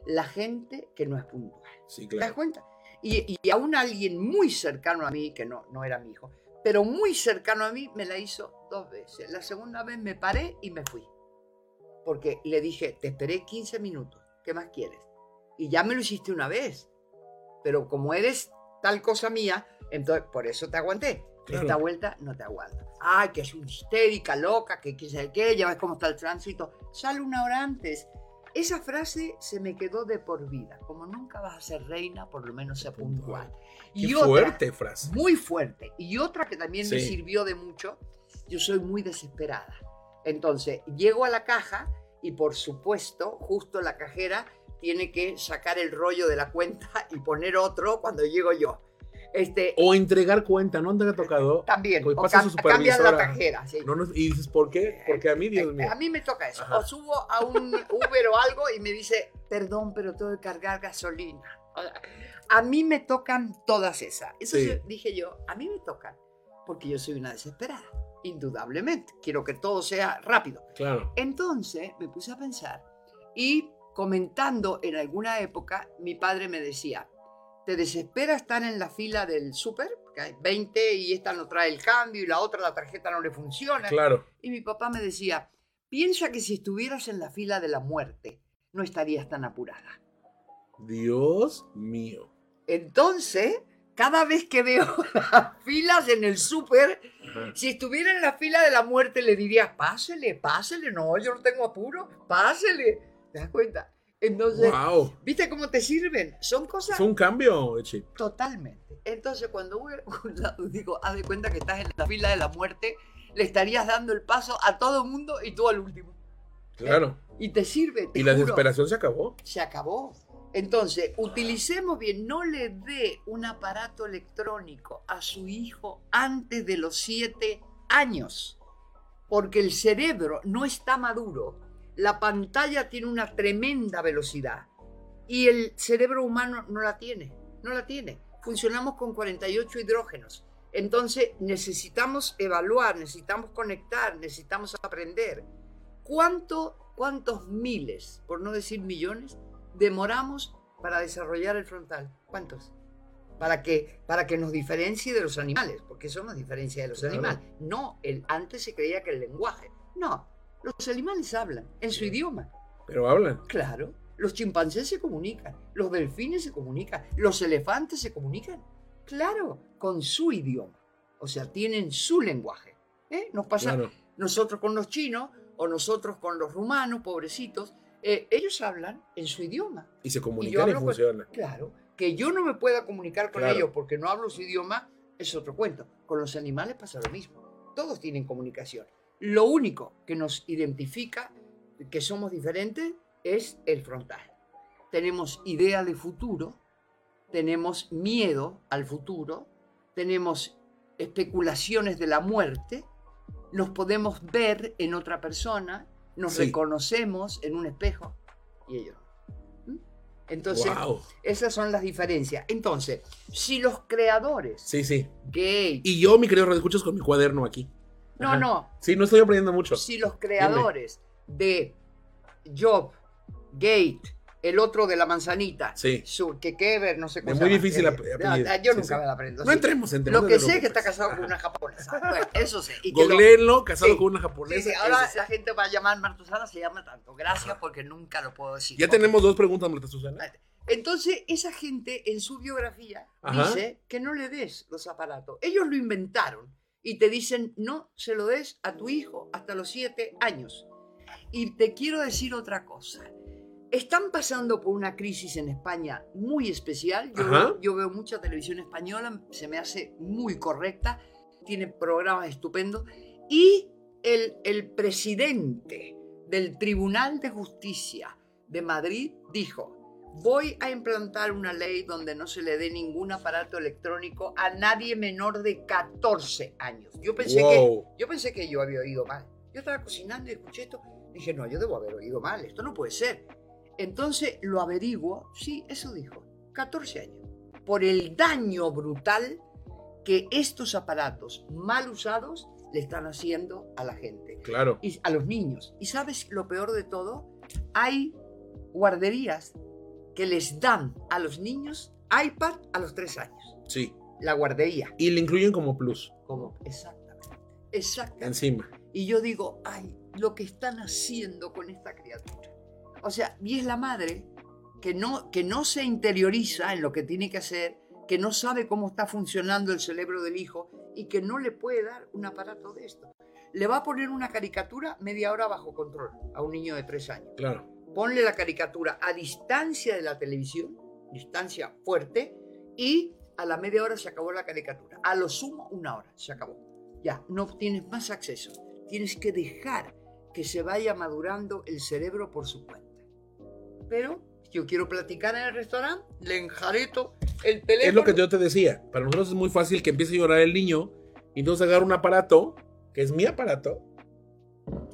la gente que no es puntual. sí, ¿Te das claro. cuenta? Y, y aún alguien muy cercano a mí, que no, no era mi hijo, pero muy cercano a mí, me la hizo dos veces. La segunda vez me paré y me fui. Porque le dije, te esperé 15 minutos, ¿qué más quieres? Y ya me lo hiciste una vez. Pero como eres tal cosa mía, entonces por eso te aguanté. Claro. Esta vuelta no te aguanto. Ay, que es una histérica, loca, que qué sé qué, ya ves cómo está el tránsito. Sale una hora antes. Esa frase se me quedó de por vida. Como nunca vas a ser reina, por lo menos sé puntual. Qué Y otra, fuerte frase. muy fuerte. Y otra que también me Sí. sirvió de mucho, yo soy muy desesperada. Entonces, llego a la caja y por supuesto, justo la cajera tiene que sacar el rollo de la cuenta *laughs* y poner otro cuando llego yo. Este, O entregar cuenta, ¿no te ha tocado? también, o pasa cam- su cambian la cajera. sí. No, no, y dices, ¿por qué? Porque a mí, Dios mío. A mí me toca eso. Ajá. O subo a un Uber o algo y me dice, perdón, pero tengo que cargar gasolina. A mí me tocan todas esas. Eso sí, dije yo, a mí me tocan. Porque yo soy una desesperada, indudablemente. Quiero que todo sea rápido. Claro. Entonces me puse a pensar y comentando en alguna época, mi padre me decía, ¿te desespera estar en la fila del súper? Que hay 20 y esta no trae el cambio y la otra la tarjeta no le funciona. Claro. Y mi papá me decía, piensa que si estuvieras en la fila de la muerte, no estarías tan apurada. Dios mío. Entonces, cada vez que veo *laughs* las filas en el súper, si estuviera en la fila de la muerte, le diría, pásele, pásele, no, yo no tengo apuro, pásele. ¿Te das cuenta? Entonces, Wow. ¿viste cómo te sirven? Son cosas Fue un cambio, Echi. totalmente. Entonces, cuando voy a un *laughs* lado, digo, haz de cuenta que estás en la fila de la muerte, le estarías dando el paso a todo el mundo y tú al último. Claro. Y te sirve, te Y la desesperación se acabó. se acabó. Entonces, utilicemos bien, no le dé un aparato electrónico a su hijo antes de los siete años, porque el cerebro no está maduro. La pantalla tiene una tremenda velocidad y el cerebro humano no la tiene, no la tiene. Funcionamos con 48 hidrógenos. Entonces necesitamos evaluar, necesitamos conectar, necesitamos aprender. ¿Cuánto, ¿Cuántos miles, por no decir millones, demoramos para desarrollar el frontal? ¿Cuántos? Para que, para que nos diferencie de los animales, porque eso nos diferencia de los Claro. animales. No, el, antes se creía que el lenguaje. No, los animales hablan en su idioma. Pero hablan. Claro, los chimpancés se comunican, los delfines se comunican, los elefantes se comunican. Claro, con su idioma. O sea, tienen su lenguaje. ¿eh? Nos pasa Claro. nosotros con los chinos o nosotros con los rumanos, pobrecitos. Eh, ellos hablan en su idioma. Y se Y comunican y, con- funciona. Claro, que yo no me pueda comunicar con Claro. ellos porque no hablo su idioma es otro cuento. Con los animales pasa lo mismo. Todos tienen comunicación. Lo único que nos identifica que somos diferentes es el frontal. Tenemos idea de futuro, tenemos miedo al futuro, tenemos especulaciones de la muerte, nos podemos ver en otra persona, nos Sí. reconocemos en un espejo y ellos no. ¿Mm? Entonces, Wow. esas son las diferencias. Entonces, si los creadores Sí, sí. gay, Y yo, mi querido, escuchas con mi cuaderno aquí. no, Ajá. no, Sí, no estoy aprendiendo mucho. si los creadores de Job, Gate, el otro de la manzanita, Sí. su, que Kever, no sé cómo Es muy difícil eh, ap- apellido. ah, Yo Sí, nunca sí. me la aprendo. No entremos en temas, Lo que sé es que está casado con una japonesa. *laughs* Bueno, eso sé. Y lo- Googleenlo, casado Sí. con una japonesa. ahora la gente va a llamar Martusana, se llama tanto. Gracias porque nunca lo puedo decir. Ya tenemos dos preguntas, Marta Susana. Entonces, esa gente en su biografía Ajá. dice que no le des los aparatos. Ellos lo inventaron y te dicen, no se lo des a tu hijo hasta los siete años. Y te quiero decir otra cosa. Están pasando por una crisis en España muy especial. Yo, veo mucha televisión española, se me hace muy correcta, tiene programas estupendos. Y el, el presidente del Tribunal de Justicia de Madrid dijo, voy a implantar una ley donde no se le dé ningún aparato electrónico a nadie menor de 14 años. Yo pensé, que, yo pensé que yo había oído mal. Yo estaba cocinando y escuché esto. Dije, no, yo debo haber oído mal. Esto no puede ser. Entonces lo averiguo. Sí, eso dijo. 14 años. Por el daño brutal que estos aparatos mal usados le están haciendo a la gente Claro. y a los niños. ¿Y sabes lo peor de todo? Hay guarderías que les dan a los niños iPad a los 3 años. Sí. La guardería. Y le incluyen como plus Como, exactamente. Exactamente. encima. Y yo digo, ay, lo que están haciendo con esta criatura. O sea, y es la madre que no, que no se interioriza en lo que tiene que hacer, que no sabe cómo está funcionando el cerebro del hijo y que no le puede dar un aparato de esto. Le va a poner una caricatura media hora bajo control a un niño de tres años. Claro. Ponle la caricatura a distancia de la televisión, distancia fuerte, y a la media hora se acabó la caricatura. A lo sumo, una hora, se acabó. Ya, no tienes más acceso. Tienes que dejar que se vaya madurando el cerebro por su cuenta. Pero yo quiero platicar en el restaurante, le enjareto el teléfono. Es lo que yo te decía. Para nosotros es muy fácil que empiece a llorar el niño y entonces agarro un aparato, que es mi aparato,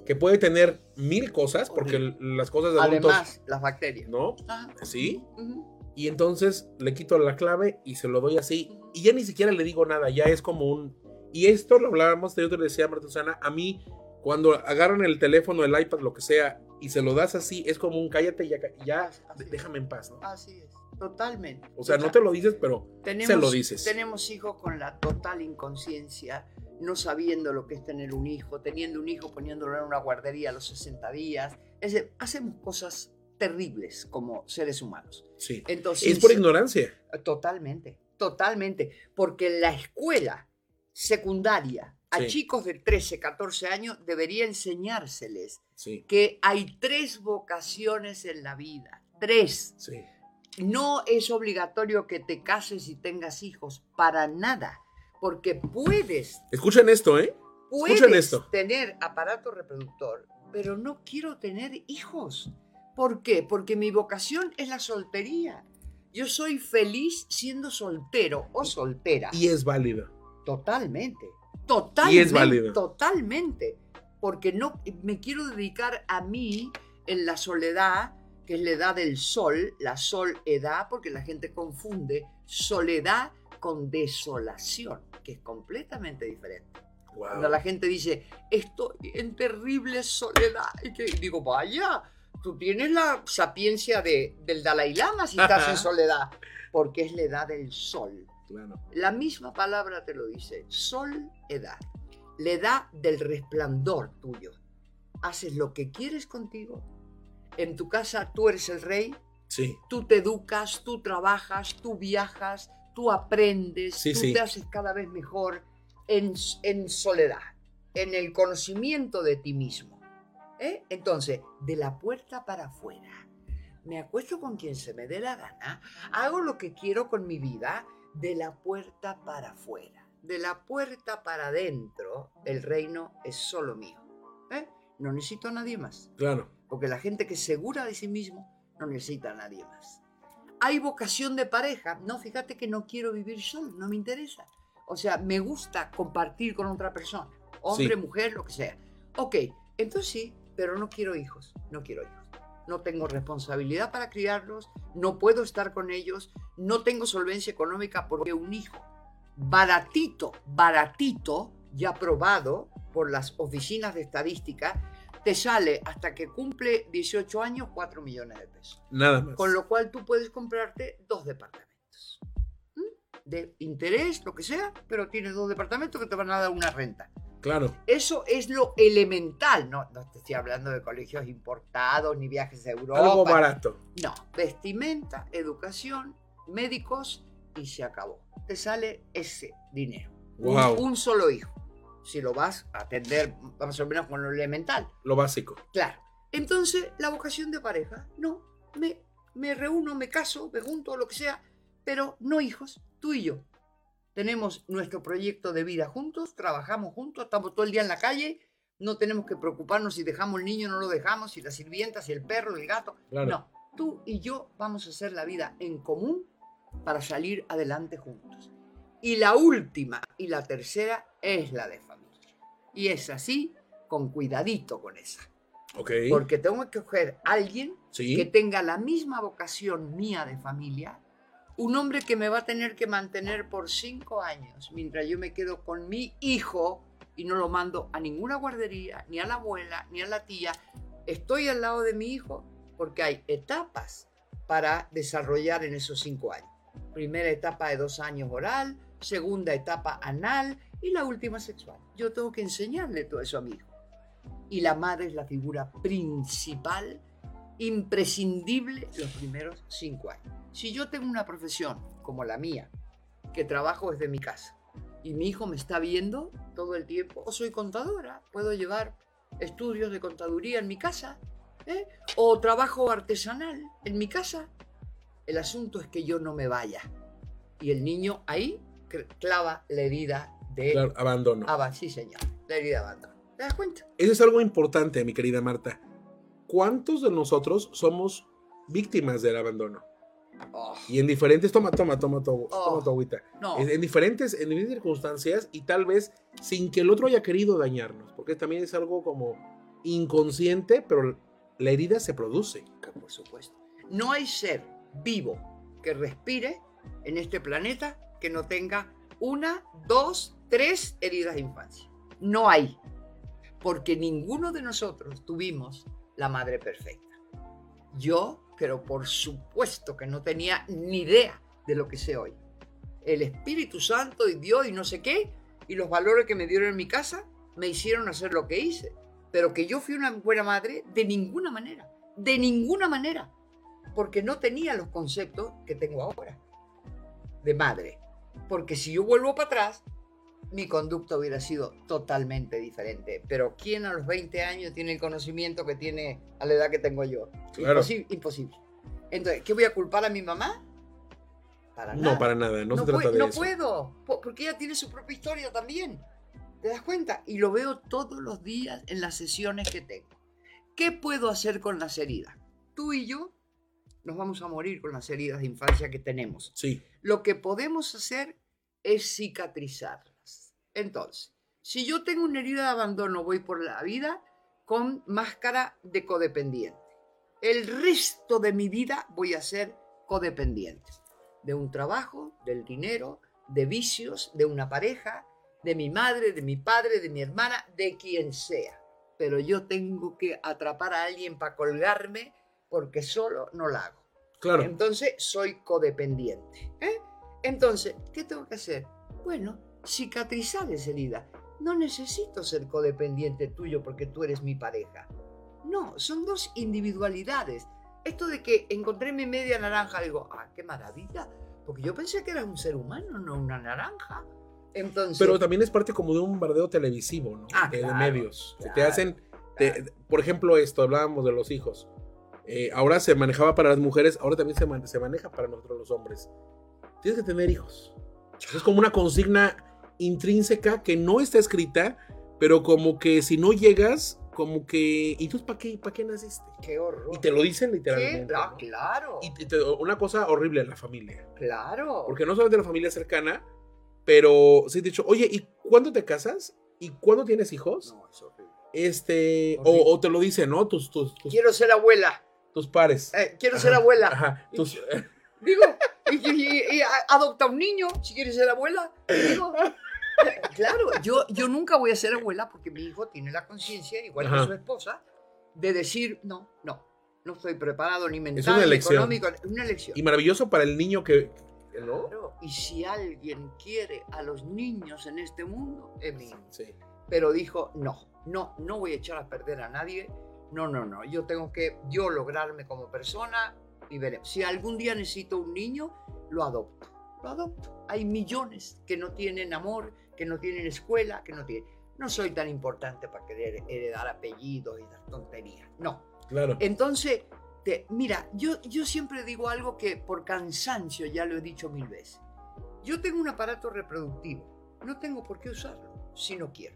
que puede tener mil cosas, porque l- las cosas de adultos, Además, las bacterias. ¿no? Ah, Sí. ujú. Y entonces le quito la clave y se lo doy así. Y ya ni siquiera le digo nada, ya es como un... Y esto lo hablábamos, yo te decía, Marta Susana, a mí, cuando agarran el teléfono, el iPad, lo que sea, y se lo das así, es como un cállate, ya, ya déjame en paz, ¿no? Así es, totalmente. O sea, no te lo dices, pero tenemos, se lo dices. Tenemos hijos con la total inconsciencia, no sabiendo lo que es tener un hijo, teniendo un hijo, poniéndolo en una guardería a los 60 días. Es decir, hacemos cosas terribles como seres humanos. sí. Entonces, Es por ignorancia. Totalmente, totalmente. Porque la escuela secundaria a Sí. chicos de 13, 14 años debería enseñárseles Sí, que hay tres vocaciones en la vida. Tres. sí. No es obligatorio que te cases y tengas hijos, para nada. Porque puedes, Escuchen esto, ¿eh? Escuchen puedes esto. tener aparato reproductor, pero no quiero tener hijos. ¿Por qué? Porque mi vocación es la soltería. Yo soy feliz siendo soltero o soltera. Y es válido. Totalmente. Totalmente. Y es válido. Totalmente. Porque no me quiero dedicar a mí en la soledad, que es la edad del sol, la soledad, porque la gente confunde soledad con desolación, que es completamente diferente. Cuando la gente dice, estoy en terrible soledad, y que digo, vaya, tú tienes la sapiencia de, del Dalai Lama si estás en *laughs* soledad, porque es la edad del sol. Claro. La misma palabra te lo dice, sol, edad. La edad del resplandor tuyo. Haces lo que quieres contigo. En tu casa tú eres el rey, Sí, tú te educas, tú trabajas, tú viajas, tú aprendes, Sí, tú sí. te haces cada vez mejor en, en soledad, en el conocimiento de ti mismo. ¿eh? Entonces, de la puerta para afuera, me acuesto con quien se me dé la gana, hago lo que quiero con mi vida, de la puerta para afuera, de la puerta para adentro, el reino es solo mío. ¿eh? No necesito a nadie más. claro. Porque la gente que es segura de sí mismo no necesita a nadie más. Hay vocación de pareja. No, fíjate que no quiero vivir solo, no me interesa. O sea, me gusta compartir con otra persona. Hombre, Sí. mujer, lo que sea. Ok, entonces sí, pero no quiero hijos, no quiero hijos. No tengo responsabilidad para criarlos, no puedo estar con ellos, no tengo solvencia económica porque un hijo baratito, baratito, ya probado por las oficinas de estadística, te sale hasta que cumple 18 años 4 millones de pesos. Nada más. Con lo cual tú puedes comprarte dos departamentos. ¿Mm? De interés, lo que sea, pero tienes dos departamentos que te van a dar una renta. Claro. Eso es lo elemental. No, no te estoy hablando de colegios importados ni viajes a Europa. Algo barato. No, vestimenta, educación, médicos y se acabó. Te sale ese dinero. Un- Wow. Un, solo hijo. Si lo vas a atender más o menos con lo elemental. Lo básico. Claro. Entonces, la vocación de pareja, no. Me, me reúno, me caso, me junto, lo que sea, pero no hijos, tú y yo. Tenemos nuestro proyecto de vida juntos, trabajamos juntos, estamos todo el día en la calle, no tenemos que preocuparnos si dejamos el niño o no lo dejamos, si la sirvienta, si el perro, el gato. Claro. No, tú y yo vamos a hacer la vida en común para salir adelante juntos. Y la última y la tercera es la de familia. Y es así, con cuidadito con esa. Ok. Porque tengo que coger a alguien Sí. que tenga la misma vocación mía de familia, un hombre que me va a tener que mantener por cinco años mientras yo me quedo con mi hijo y no lo mando a ninguna guardería, ni a la abuela, ni a la tía. Estoy al lado de mi hijo porque hay etapas para desarrollar en esos cinco años. Primera etapa de dos años oral, segunda etapa anal y la última sexual. Yo tengo que enseñarle todo eso a mi hijo. Y la madre es la figura principal imprescindible los primeros cinco años. Si yo tengo una profesión como la mía, que trabajo desde mi casa, y mi hijo me está viendo todo el tiempo, o soy contadora, puedo llevar estudios de contaduría en mi casa, ¿eh? o trabajo artesanal en mi casa, el asunto es que yo no me vaya. Y el niño ahí clava la herida de... Claro, abandono. Ah, sí, señor, la herida de abandono. ¿Te das cuenta? Eso es algo importante, mi querida Marta. ¿Cuántos de nosotros somos víctimas del abandono? Oh, Y en diferentes, toma, toma, toma toma tu agüita. no. En, en diferentes, en diferentes circunstancias y tal vez sin que el otro haya querido dañarnos, porque también es algo como inconsciente, pero la herida se produce. Por supuesto. No hay ser vivo que respire en este planeta que no tenga una, dos, tres heridas de infancia. No hay. Porque ninguno de nosotros tuvimos la madre perfecta. Yo, pero por supuesto que no tenía ni idea de lo que sé hoy. El Espíritu Santo y Dios y no sé qué, y los valores que me dieron en mi casa, me hicieron hacer lo que hice. Pero que yo fui una buena madre, de ninguna manera. De ninguna manera. Porque no tenía los conceptos que tengo ahora de madre. Porque si yo vuelvo para atrás, mi conducta hubiera sido totalmente diferente. Pero ¿quién a los 20 años tiene el conocimiento que tiene a la edad que tengo yo? Claro. Imposible. imposible. Entonces, ¿qué voy a culpar a mi mamá? Para nada. No, para nada, no, se No, trata de no eso. puedo, po- porque ella tiene su propia historia también. ¿Te das cuenta? Y lo veo todos los días en las sesiones que tengo. ¿Qué puedo hacer con las heridas? Tú y yo nos vamos a morir con las heridas de infancia que tenemos. Sí, Lo que podemos hacer es cicatrizarlas. Entonces, si yo tengo una herida de abandono, voy por la vida con máscara de codependiente. El resto de mi vida voy a ser codependiente. De un trabajo, del dinero, de vicios, de una pareja, de mi madre, de mi padre, de mi hermana, de quien sea. Pero yo tengo que atrapar a alguien para colgarme porque solo no la hago. claro. Entonces soy codependiente. ¿eh? Entonces, ¿qué tengo que hacer? Bueno, cicatrizar esa herida. No necesito ser codependiente tuyo porque tú eres mi pareja. No, son dos individualidades. Esto de que encontré mi media naranja, digo, ah, qué maravilla. Porque yo pensé que eras un ser humano, no una naranja. Entonces, Pero también es parte como de un bombardeo televisivo, ¿no? Ah, de, de claro, medios. que te claro, hacen, te- claro. por ejemplo, esto, hablábamos de los hijos. Eh, ahora se manejaba para las mujeres, ahora también se, man- se maneja para nosotros los hombres. Tienes que tener hijos. Es como una consigna intrínseca que no está escrita, pero como que si no llegas, como que... ¿Y tú para qué, para qué naciste? qué horror. Y te lo dicen ¿Qué? literalmente. Ah, ¿no? claro, Y te- te- una cosa horrible en la familia. claro. Porque no solamente la familia cercana, pero sí te he dicho, oye, ¿y cuándo te casas? ¿Y cuándo tienes hijos? No, es horrible. Este, o, o te lo dicen, ¿no? Tus, tus, tus, Quiero ser abuela. tus pares. eh, quiero Ajá, ser abuela. Ajá. Tus, Digo, y, y- y a- adopta un niño si quieres ser abuela. Digo, claro, yo, yo nunca voy a ser abuela porque mi hijo tiene la conciencia, igual Ajá. que su esposa, de decir, no, no, no estoy preparado ni mental, una ni elección. económico, es una elección. y maravilloso para el niño que. ¿no? Claro, y si alguien quiere a los niños en este mundo, es. Sí. Pero dijo, no, no, no voy a echar a perder a nadie. No, no, no. Yo tengo que yo lograrme como persona y veremos. Si algún día necesito un niño, lo adopto. Lo adopto. Hay millones que no tienen amor, que no tienen escuela, que no tienen... No soy tan importante para querer heredar apellidos y las tonterías. No. Claro. Entonces, te- mira, yo, yo siempre digo algo que por cansancio ya lo he dicho mil veces. Yo tengo un aparato reproductivo. No tengo por qué usarlo si no quiero.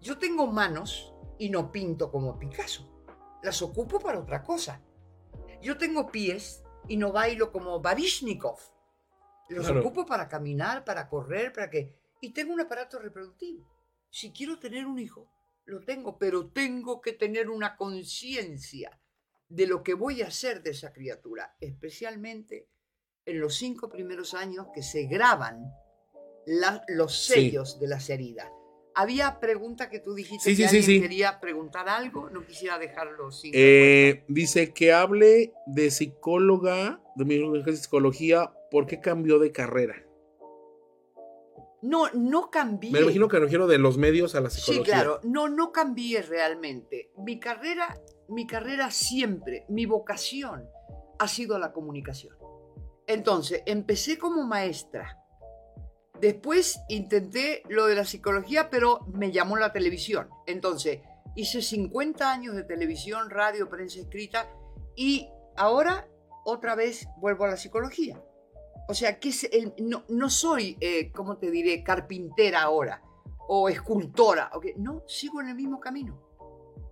Yo tengo manos y no pinto como Picasso. Las ocupo para otra cosa. Yo tengo pies y no bailo como Barishnikov. Los Claro. ocupo para caminar, para correr, para que... Y tengo un aparato reproductivo. Si quiero tener un hijo, lo tengo, pero tengo que tener una conciencia de lo que voy a hacer de esa criatura, especialmente en los cinco primeros años que se graban la- los Sí. sellos de las heridas. Había pregunta que tú dijiste Sí, que sí, alguien quería preguntar algo, no quisiera dejarlo sin Eh, dice que hable de psicóloga, de mi de psicología, ¿por qué cambió de carrera? No, no cambié. Me imagino que me refiero de los medios a la Sí, psicología. claro, no, no cambié realmente. Mi carrera, mi carrera siempre, mi vocación ha sido la comunicación. Entonces, empecé como maestra. Después intenté lo de la psicología, pero me llamó la televisión. Entonces, hice 50 años de televisión, radio, prensa escrita y ahora otra vez vuelvo a la psicología. O sea, que es el- no, no soy, eh, ¿cómo te diré?, carpintera ahora o escultora. ok, No, sigo en el mismo camino.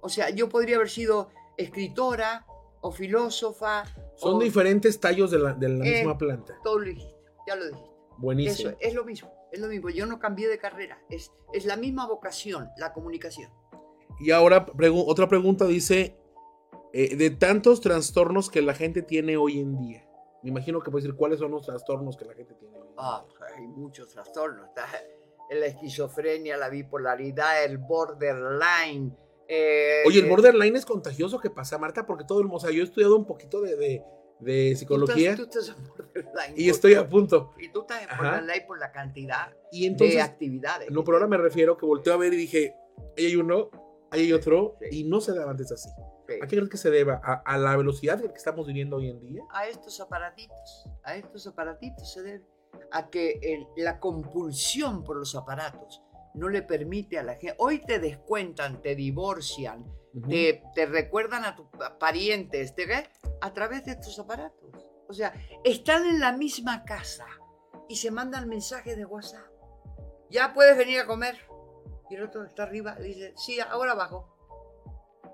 O sea, yo podría haber sido escritora o filósofa. Son o- diferentes tallos de la, de la Eh, misma planta. Todo lo dijiste, ya lo dijiste. Buenísimo. Eso es lo mismo, es lo mismo. Yo no cambié de carrera, es, es la misma vocación, la comunicación. Y ahora pregu- otra pregunta dice, eh, de tantos trastornos que la gente tiene hoy en día. Me imagino que puede decir cuáles son los trastornos que la gente tiene. Ah, hay muchos trastornos. La esquizofrenia, la bipolaridad, el borderline. eh, Oye, el eh, borderline es contagioso que pasa, Marta, porque todo el mundo, o sea, yo he estudiado un poquito de, de- de tú psicología estás- tú estás en borderline y estoy a punto. Y tú estás en borderline por la cantidad Y de actividades. no, pero ahora me refiero que volteo a ver y dije, hay uno, hay otro, Sí. y no se daba antes así. Sí. ¿A qué crees que se deba? ¿A, a la velocidad que estamos viviendo hoy en día? a estos aparatitos, a estos aparatitos se debe a que el- la compulsión por los aparatos no le permite a la gente. Hoy te descuentan, te divorcian, Ujú. te, te recuerdan a tus parientes, te, ve a través de estos aparatos. O sea, están en la misma casa y se mandan mensajes de WhatsApp. Ya puedes venir a comer. Y el otro está arriba y dice, sí, ahora abajo.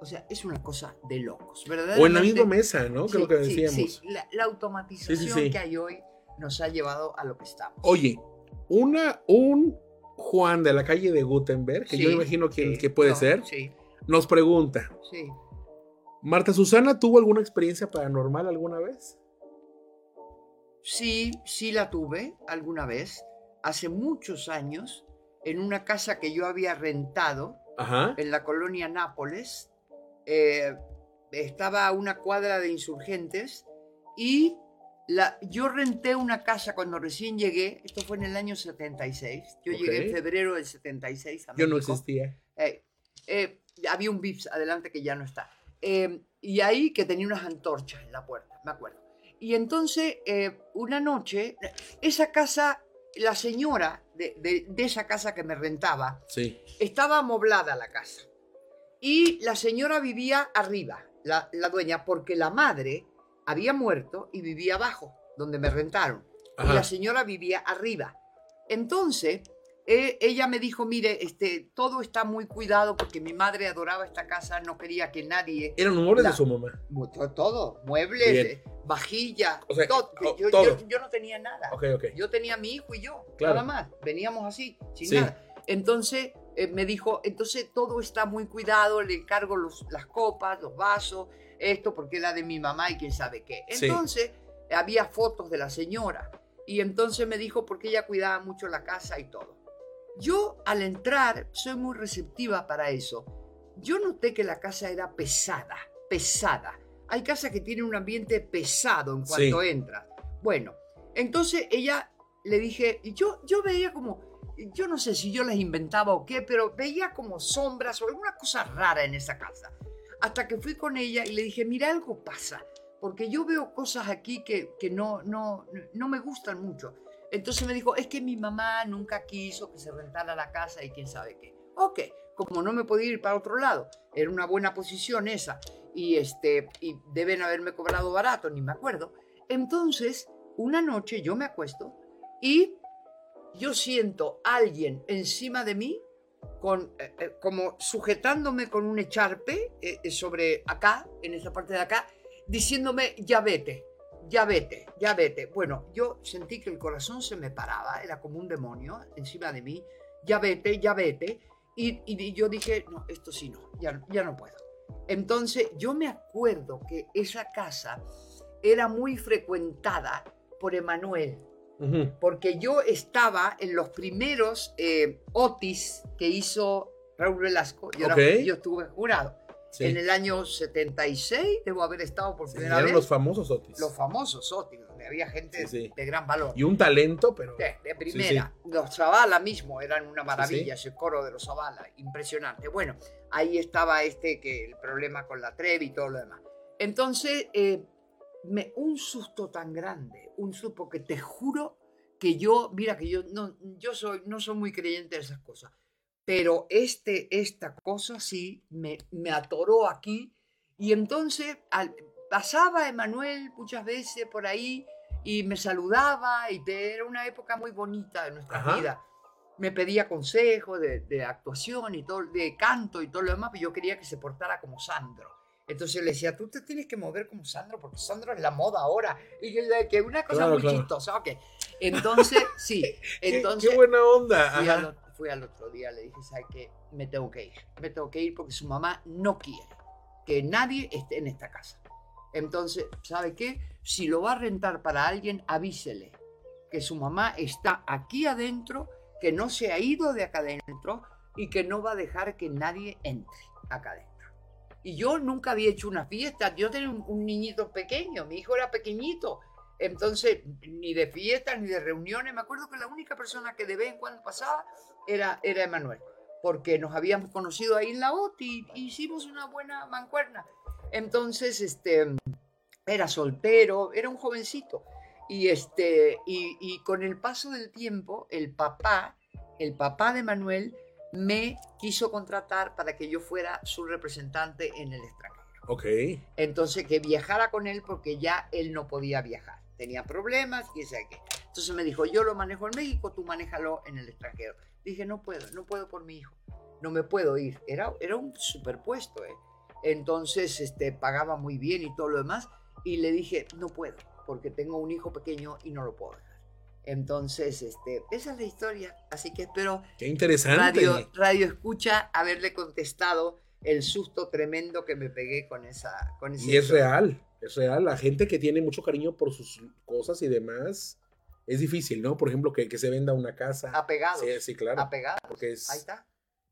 O sea, es una cosa de locos, ¿verdad? O en la misma mesa, ¿no? Que es lo que Sí, decíamos. sí, La, la automatización Sí, sí, sí. que hay hoy nos ha llevado a lo que estamos. Oye, una, un Juan de la calle de Gutenberg, que yo Sí, imagino sí, que puede no, ser, Sí, nos pregunta, sí. ¿Marta Susana tuvo alguna experiencia paranormal alguna vez? Sí, sí la tuve alguna vez, hace muchos años, en una casa que yo había rentado Ajá. en la colonia Nápoles. Eh, estaba a una cuadra de insurgentes y la, yo renté una casa cuando recién llegué, esto fue en el año 76, yo llegué en febrero del 76 a Yo no existía. Eh, eh, había un Vips adelante que ya no está. Eh, y ahí que tenía unas antorchas en la puerta, me acuerdo. Y entonces, eh, una noche, esa casa, la señora de, de- de esa casa que me rentaba, Sí. estaba amoblada la casa. Y la señora vivía arriba, la, la dueña, porque la madre había muerto y vivía abajo, donde me rentaron. Y la señora vivía arriba. Entonces, eh, ella me dijo, mire, este, todo está muy cuidado porque mi madre adoraba esta casa, no quería que nadie... Eran La- de su mamá. mu- to- Todo, muebles, eh, vajilla, O sea, todo. oh, yo, todo. yo- yo no tenía nada. Ok, ok. Yo tenía a mi hijo y yo, Claro. nada más. Veníamos así, sin Sí. nada. Entonces, eh, me dijo, entonces todo está muy cuidado, le encargo los, las copas, los vasos, esto porque era de mi mamá y quién sabe qué. Sí. Entonces había fotos de la señora y entonces me dijo porque ella cuidaba mucho la casa y todo. Yo al entrar soy muy receptiva para eso. Yo noté que la casa era pesada, pesada. Hay casas que tienen un ambiente pesado en cuanto Sí. entras. Bueno, entonces ella le dije, y yo, yo veía como, yo no sé si yo les inventaba o qué, pero veía como sombras o alguna cosa rara en esa casa. Hasta que fui con ella y le dije, mira, algo pasa, porque yo veo cosas aquí que, que no, no, no me gustan mucho. Entonces me dijo, es que mi mamá nunca quiso que se rentara la casa y quién sabe qué. Ok, como no me podía ir para otro lado, era una buena posición esa, y, este, y deben haberme cobrado barato, ni me acuerdo. Entonces, una noche yo me acuesto y yo siento a alguien encima de mí, con, eh, eh, como sujetándome con un echarpe eh, sobre acá, en esa parte de acá, diciéndome, ya vete, ya vete, ya vete. Bueno, yo sentí que el corazón se me paraba, era como un demonio encima de mí, ya vete, ya vete. Y, y yo dije, no, esto sí no, ya, ya no puedo. Entonces yo me acuerdo que esa casa era muy frecuentada por Emanuel, porque yo estaba en los primeros eh, Otis que hizo Raúl Velasco. Yo, era- Ok. yo estuve jurado. Sí. En el año 76 debo haber estado por primera eran vez. los famosos Otis. los famosos Otis, donde había gente Sí, sí. de gran valor. Y un talento, pero. De, de primera. Los Zavala mismo eran una maravilla, ese coro de los Zavala, impresionante. Bueno, ahí estaba este que el problema con la Trevi y todo lo demás. Entonces, eh, me, un susto tan grande, un susto, porque te juro que yo, mira que yo no, yo soy, no soy muy creyente de esas cosas, pero este, esta cosa sí me, me atoró aquí y entonces al- pasaba Emanuel muchas veces por ahí y me saludaba y era una época muy bonita de nuestra Ajá. vida. Me pedía consejos de, de actuación y todo, de canto y todo lo demás, pero yo quería que se portara como Sandro. Entonces le decía, tú te tienes que mover como Sandro, porque Sandro es la moda ahora. Y que, una cosa Claro, muy claro. chistosa, ok. Entonces, sí, *laughs* entonces qué, buena onda. fui al, fui al otro día, le dije, ¿sabes qué? Me tengo que ir. Me tengo que ir porque su mamá no quiere que nadie esté en esta casa. Entonces, ¿sabe qué? Si lo va a rentar para alguien, avísele que su mamá está aquí adentro, que no se ha ido de acá adentro y que no va a dejar que nadie entre acá adentro. Y yo nunca había hecho una fiesta. Yo tenía un, un niñito pequeño, mi hijo era pequeñito. Entonces, ni de fiestas ni de reuniones. Me acuerdo que la única persona que de vez en cuando pasaba era, era Emanuel, porque nos habíamos conocido ahí en la OTI y hicimos una buena mancuerna. Entonces, este, era soltero, era un jovencito. Y, este, y, y con el paso del tiempo, el papá, el papá de Manuel, me quiso contratar para que yo fuera su representante en el extranjero. Ok. Entonces, que viajara con él porque ya él no podía viajar. Tenía problemas y ese qué. Entonces me dijo, yo lo manejo en México, tú manéjalo en el extranjero. Dije, no puedo, no puedo por mi hijo. No me puedo ir. Era, era un superpuesto, ¿eh? Entonces, este, pagaba muy bien y todo lo demás. Y le dije, no puedo, porque tengo un hijo pequeño y no lo puedo dejar. Entonces, este, esa es la historia. Así que espero Qué interesante. Radio, radio Escucha haberle contestado el susto tremendo que me pegué con esa con ese Y es real, es real. La gente que tiene mucho cariño por sus cosas y demás, es difícil, ¿no? Por ejemplo, que, que se venda una casa. Apegados. Sí, sí, claro. Apegados. Porque es, Ahí está.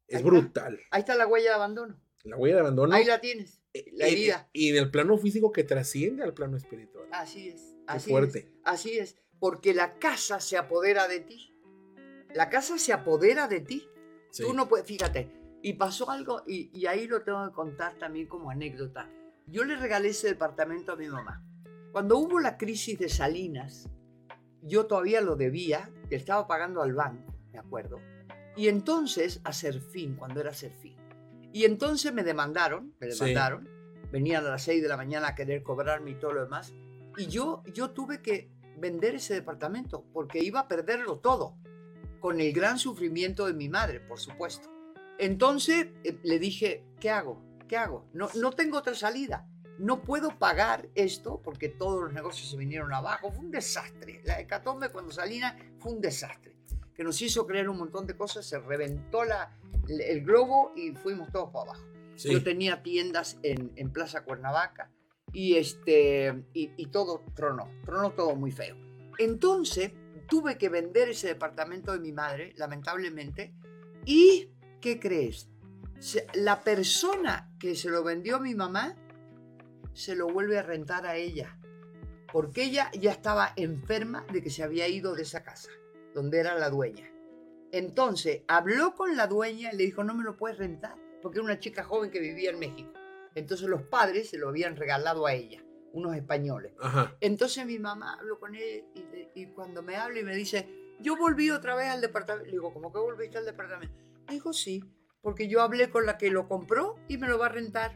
es ahí brutal. Ahí está la huella de abandono. La huella de abandono. Ahí la tienes. La y- herida. Y, en el plano físico que trasciende al plano espiritual. Así es. Qué Así fuerte. es. Así es. Porque la casa se apodera de ti. La casa se apodera de ti. Sí. Tú no puedes, fíjate. Y pasó algo, y, y ahí lo tengo que contar también como anécdota. Yo le regalé ese departamento a mi mamá. Cuando hubo la crisis de Salinas, yo todavía lo debía, que estaba pagando al banco, me acuerdo. Y entonces a Serfín, cuando era Serfín. Y entonces me demandaron, me Sí. demandaron. Venían a las 6 de la mañana a querer cobrarme y todo lo demás. Y yo, yo tuve que vender ese departamento porque iba a perderlo todo con el gran sufrimiento de mi madre, por supuesto. Entonces eh, le dije, ¿qué hago? ¿Qué hago? No, no tengo otra salida. No puedo pagar esto porque todos los negocios se vinieron abajo. Fue un desastre. La hecatombe cuando Salinas fue un desastre. Que nos hizo creer un montón de cosas, se reventó la, el, globo y fuimos todos para abajo. Sí. Yo tenía tiendas en, en Plaza Cuernavaca y, este, y, y todo tronó, tronó todo muy feo. Entonces tuve que vender ese departamento de mi madre, lamentablemente, y ¿qué crees? La persona que se lo vendió a mi mamá se lo vuelve a rentar a ella, porque ella ya estaba enferma de que se había ido de esa casa, donde era la dueña. Entonces habló con la dueña y le dijo, no me lo puedes rentar, porque era una chica joven que vivía en México. Entonces los padres se lo habían regalado a ella, unos españoles. Ajá. Entonces mi mamá habló con él y, y cuando me habla y me dice, yo volví otra vez al departamento. Le digo, ¿cómo que volviste al departamento? Me dijo, sí, porque yo hablé con la que lo compró y me lo va a rentar.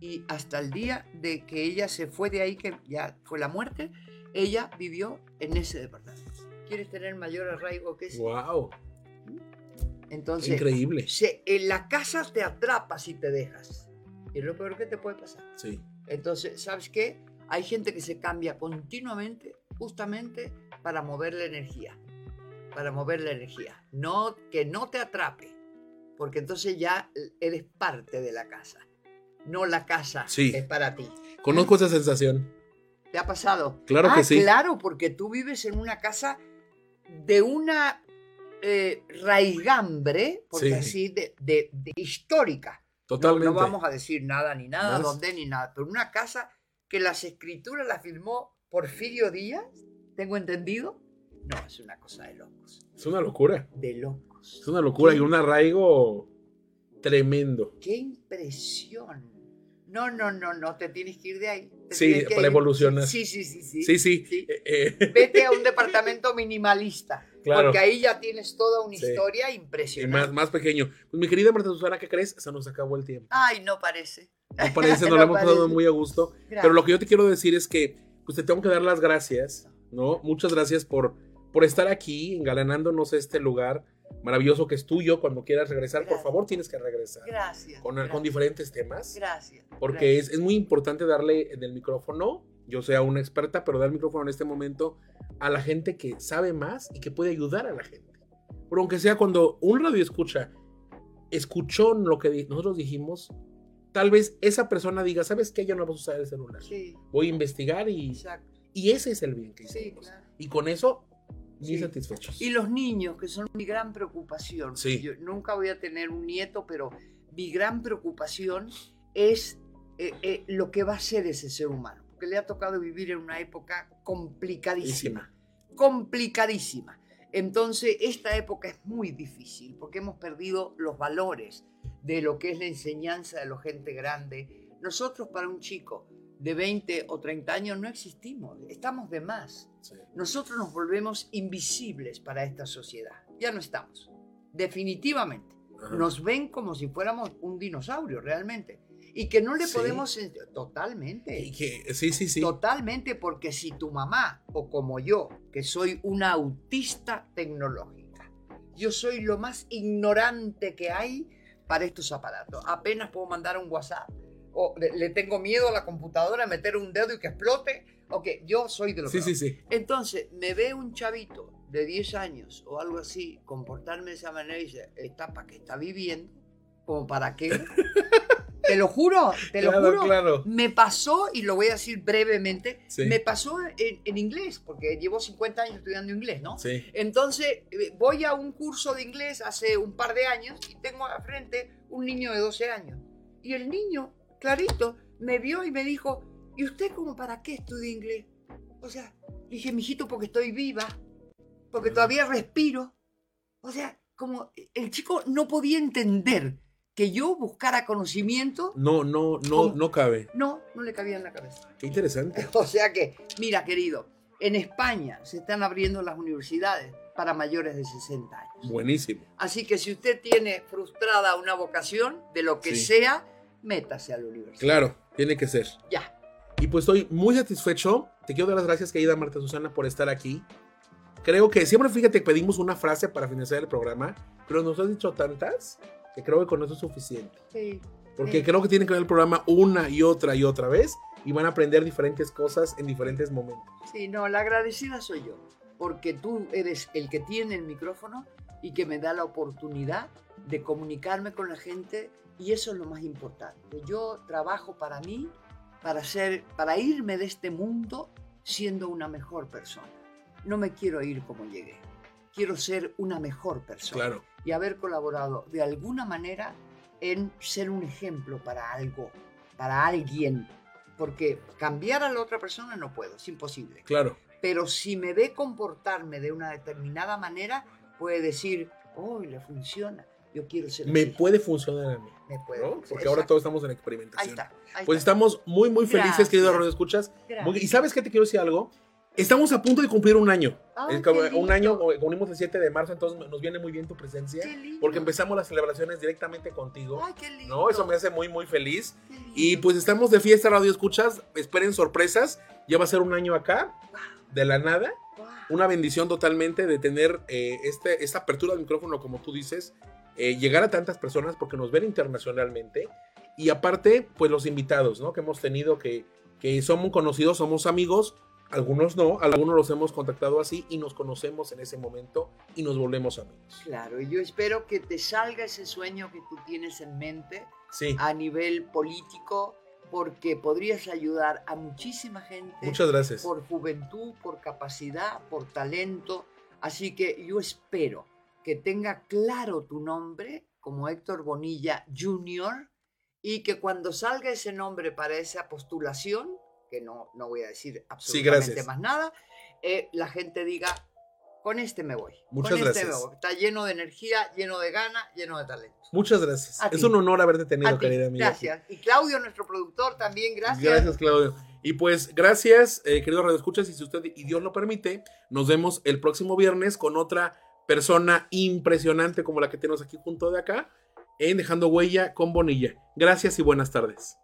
Y hasta el día de que ella se fue de ahí, que ya fue la muerte, ella vivió en ese departamento. ¿Quieres tener mayor arraigo que ese? Wow. Entonces, Increíble. se- en la casa te atrapa si te dejas. Y es lo peor que te puede pasar. Sí. Entonces, ¿sabes qué? Hay gente que se cambia continuamente, justamente para mover la energía. Para mover la energía. No, que no te atrape. Porque entonces ya eres parte de la casa. No la casa Sí. es para ti. Conozco esa sensación. ¿Te ha pasado? Claro que Ah, sí. Claro, porque tú vives en una casa de una eh, raigambre, porque Sí. así, de, de- de histórica. Totalmente. No, vamos a decir nada ni nada, Más- dónde ni nada, pero una casa que las escrituras las firmó Porfirio Díaz, tengo entendido. No, es una cosa de locos, Es una locura. de locos. Es una locura y un arraigo tremendo. ¡Qué impresión! No, no, no, no, te tienes que ir de ahí. Sí, que para evolucionar. Sí, sí, sí, sí. Sí, sí. Sí. Eh, eh, Vete a un *laughs* departamento minimalista, Claro. porque ahí ya tienes toda una Sí. historia y impresionante. más, más pequeño. Pues mi querida Marta Susana, ¿qué crees? Se nos acabó el tiempo. Ay, no parece. No parece, *laughs* no No lo hemos pasado muy a gusto. Gracias. Pero lo que yo te quiero decir es que pues te tengo que dar las gracias, ¿no? Muchas gracias por, por estar aquí, engalanándonos este lugar maravilloso que es tuyo. Cuando quieras regresar, por Gracias. favor, tienes que regresar. Gracias. Con, gracias, con diferentes temas. Gracias. Porque es, es muy importante darle en el micrófono, yo sea una experta, pero dar el micrófono en este momento a la gente que sabe más y que puede ayudar a la gente. Pero aunque sea cuando un radio escucha, escuchó lo que nosotros dijimos, tal vez esa persona diga, ¿sabes qué? Ya no vas a usar el celular. Sí, Voy a investigar y, exacto. y ese es el bien que Sí, hicimos. claro. Y con eso, muy Sí. satisfechos. Y los niños, que son mi gran preocupación. Sí. Yo nunca voy a tener un nieto, pero mi gran preocupación es eh, eh, lo que va a ser ese ser humano. Porque le ha tocado vivir en una época complicadísima. Complicadísima. Entonces, esta época es muy difícil porque hemos perdido los valores de lo que es la enseñanza de la gente grande. Nosotros, para un chico de 20 o 30 años, no existimos. Estamos de más Sí. nosotros nos volvemos invisibles para esta sociedad. Ya no estamos. Definitivamente. Ajá. Nos ven como si fuéramos un dinosaurio realmente. Y que no le Sí. podemos... en- Totalmente. Y que, sí, sí, sí. Totalmente porque si tu mamá o como yo, que soy una autista tecnológica, yo soy lo más ignorante que hay para estos aparatos. Apenas puedo mandar un WhatsApp. O le, le tengo miedo a la computadora, meter un dedo y que explote. Ok, yo soy de los Sí, sí, sí. entonces, me ve un chavito de 10 años o algo así comportarme de esa manera y dice, ¿está para qué está viviendo? ¿Como para qué? *laughs* te lo juro, te lo Claro, juro. claro. Me pasó, y lo voy a decir brevemente, me pasó en, en inglés, porque llevo 50 años estudiando inglés, ¿no? Entonces, eh, voy a un curso de inglés hace un par de años y tengo a frente un niño de 12 años. Y el niño, clarito, me vio y me dijo, ¿y usted como para qué estudia inglés? O sea, dije, mijito, porque estoy viva, porque todavía respiro. O sea, como el chico no podía entender que yo buscara conocimiento, No, no, no, ¿Cómo? no cabe. no, no le cabía en la cabeza. Qué interesante. *laughs* O sea que, mira, querido, en España se están abriendo las universidades para mayores de 60 años. Buenísimo. Así que si usted tiene frustrada una vocación, de lo que Sí. sea, métase a la universidad. Claro, tiene que ser. Ya. Y pues estoy muy satisfecho. Te quiero dar las gracias, querida Marta Susana, por estar aquí. Creo que siempre, fíjate, pedimos una frase para finalizar el programa, pero nos has dicho tantas que creo que con eso es suficiente. Sí. Porque Sí. creo que tienen que ver el programa una y otra y otra vez y van a aprender diferentes cosas en diferentes momentos. Sí, no, la agradecida soy yo. porque tú eres el que tiene el micrófono y que me da la oportunidad de comunicarme con la gente y eso es lo más importante. Yo trabajo para mí, para ser, para irme de este mundo siendo una mejor persona. No me quiero ir como llegué. Quiero ser una mejor persona. Claro. Y haber colaborado de alguna manera en ser un ejemplo para algo, para alguien. Porque cambiar a la otra persona no puedo, es imposible. Claro. Pero si me ve comportarme de una determinada manera, puede decir, oh, le funciona. Yo quiero ser Me así". puede funcionar a mí. Me puede. ¿no? Porque ahora Exacto. todos estamos en Ahí experimentación. está. ahí Pues está. estamos muy, muy felices, querido Radio Escuchas. ¿Y sabes qué te quiero decir algo? Estamos a punto de cumplir un año. Ay, un año, unimos el 7 de marzo, entonces nos viene muy bien tu presencia. Qué lindo. Porque empezamos las celebraciones directamente contigo. Ay, qué lindo. ¿No? Eso me hace muy, muy feliz. Y pues estamos de fiesta, Radio Escuchas. Esperen sorpresas. Ya va a ser un año acá, de la nada. Guau. Una bendición totalmente de tener eh, este, esta apertura de micrófono, como tú dices, eh, llegar a tantas personas porque nos ven internacionalmente. Y aparte, pues los invitados, ¿no? Que hemos tenido que, que somos conocidos, somos amigos. Algunos no, algunos los hemos contactado así y nos conocemos en ese momento y nos volvemos amigos. Claro, y yo espero que te salga ese sueño que tú tienes en mente Sí, a nivel político, porque podrías ayudar a muchísima gente muchas gracias. por juventud, por capacidad, por talento. Así que yo espero que tenga claro tu nombre como Héctor Bonilla Jr. y que cuando salga ese nombre para esa postulación, que no, no voy a decir absolutamente más nada, eh, la gente diga, con este me voy. Muchas con este gracias. me voy. Está lleno de energía, lleno de gana, lleno de talento. Muchas gracias. A Es ti. un honor haberte tenido, A ti, querida amiga. gracias. Y Claudio, nuestro productor, también gracias. Gracias, Claudio. Y pues, gracias, eh, querido Radio Escuchas. Y si usted y Dios lo permite, nos vemos el próximo viernes con otra persona impresionante como la que tenemos aquí junto de acá, en Dejando Huella con Bonilla. Gracias y buenas tardes.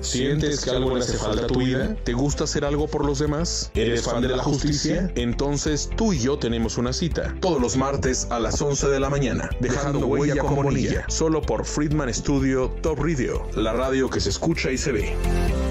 ¿Sientes que algo le hace falta a tu vida? ¿Te gusta hacer algo por los demás? ¿Eres fan de la justicia? Entonces tú y yo tenemos una cita. Todos los martes a las 11 de la mañana. Dejando huella con Bonilla. Solo por Friedman Studio Top Radio. La radio que se escucha y se ve.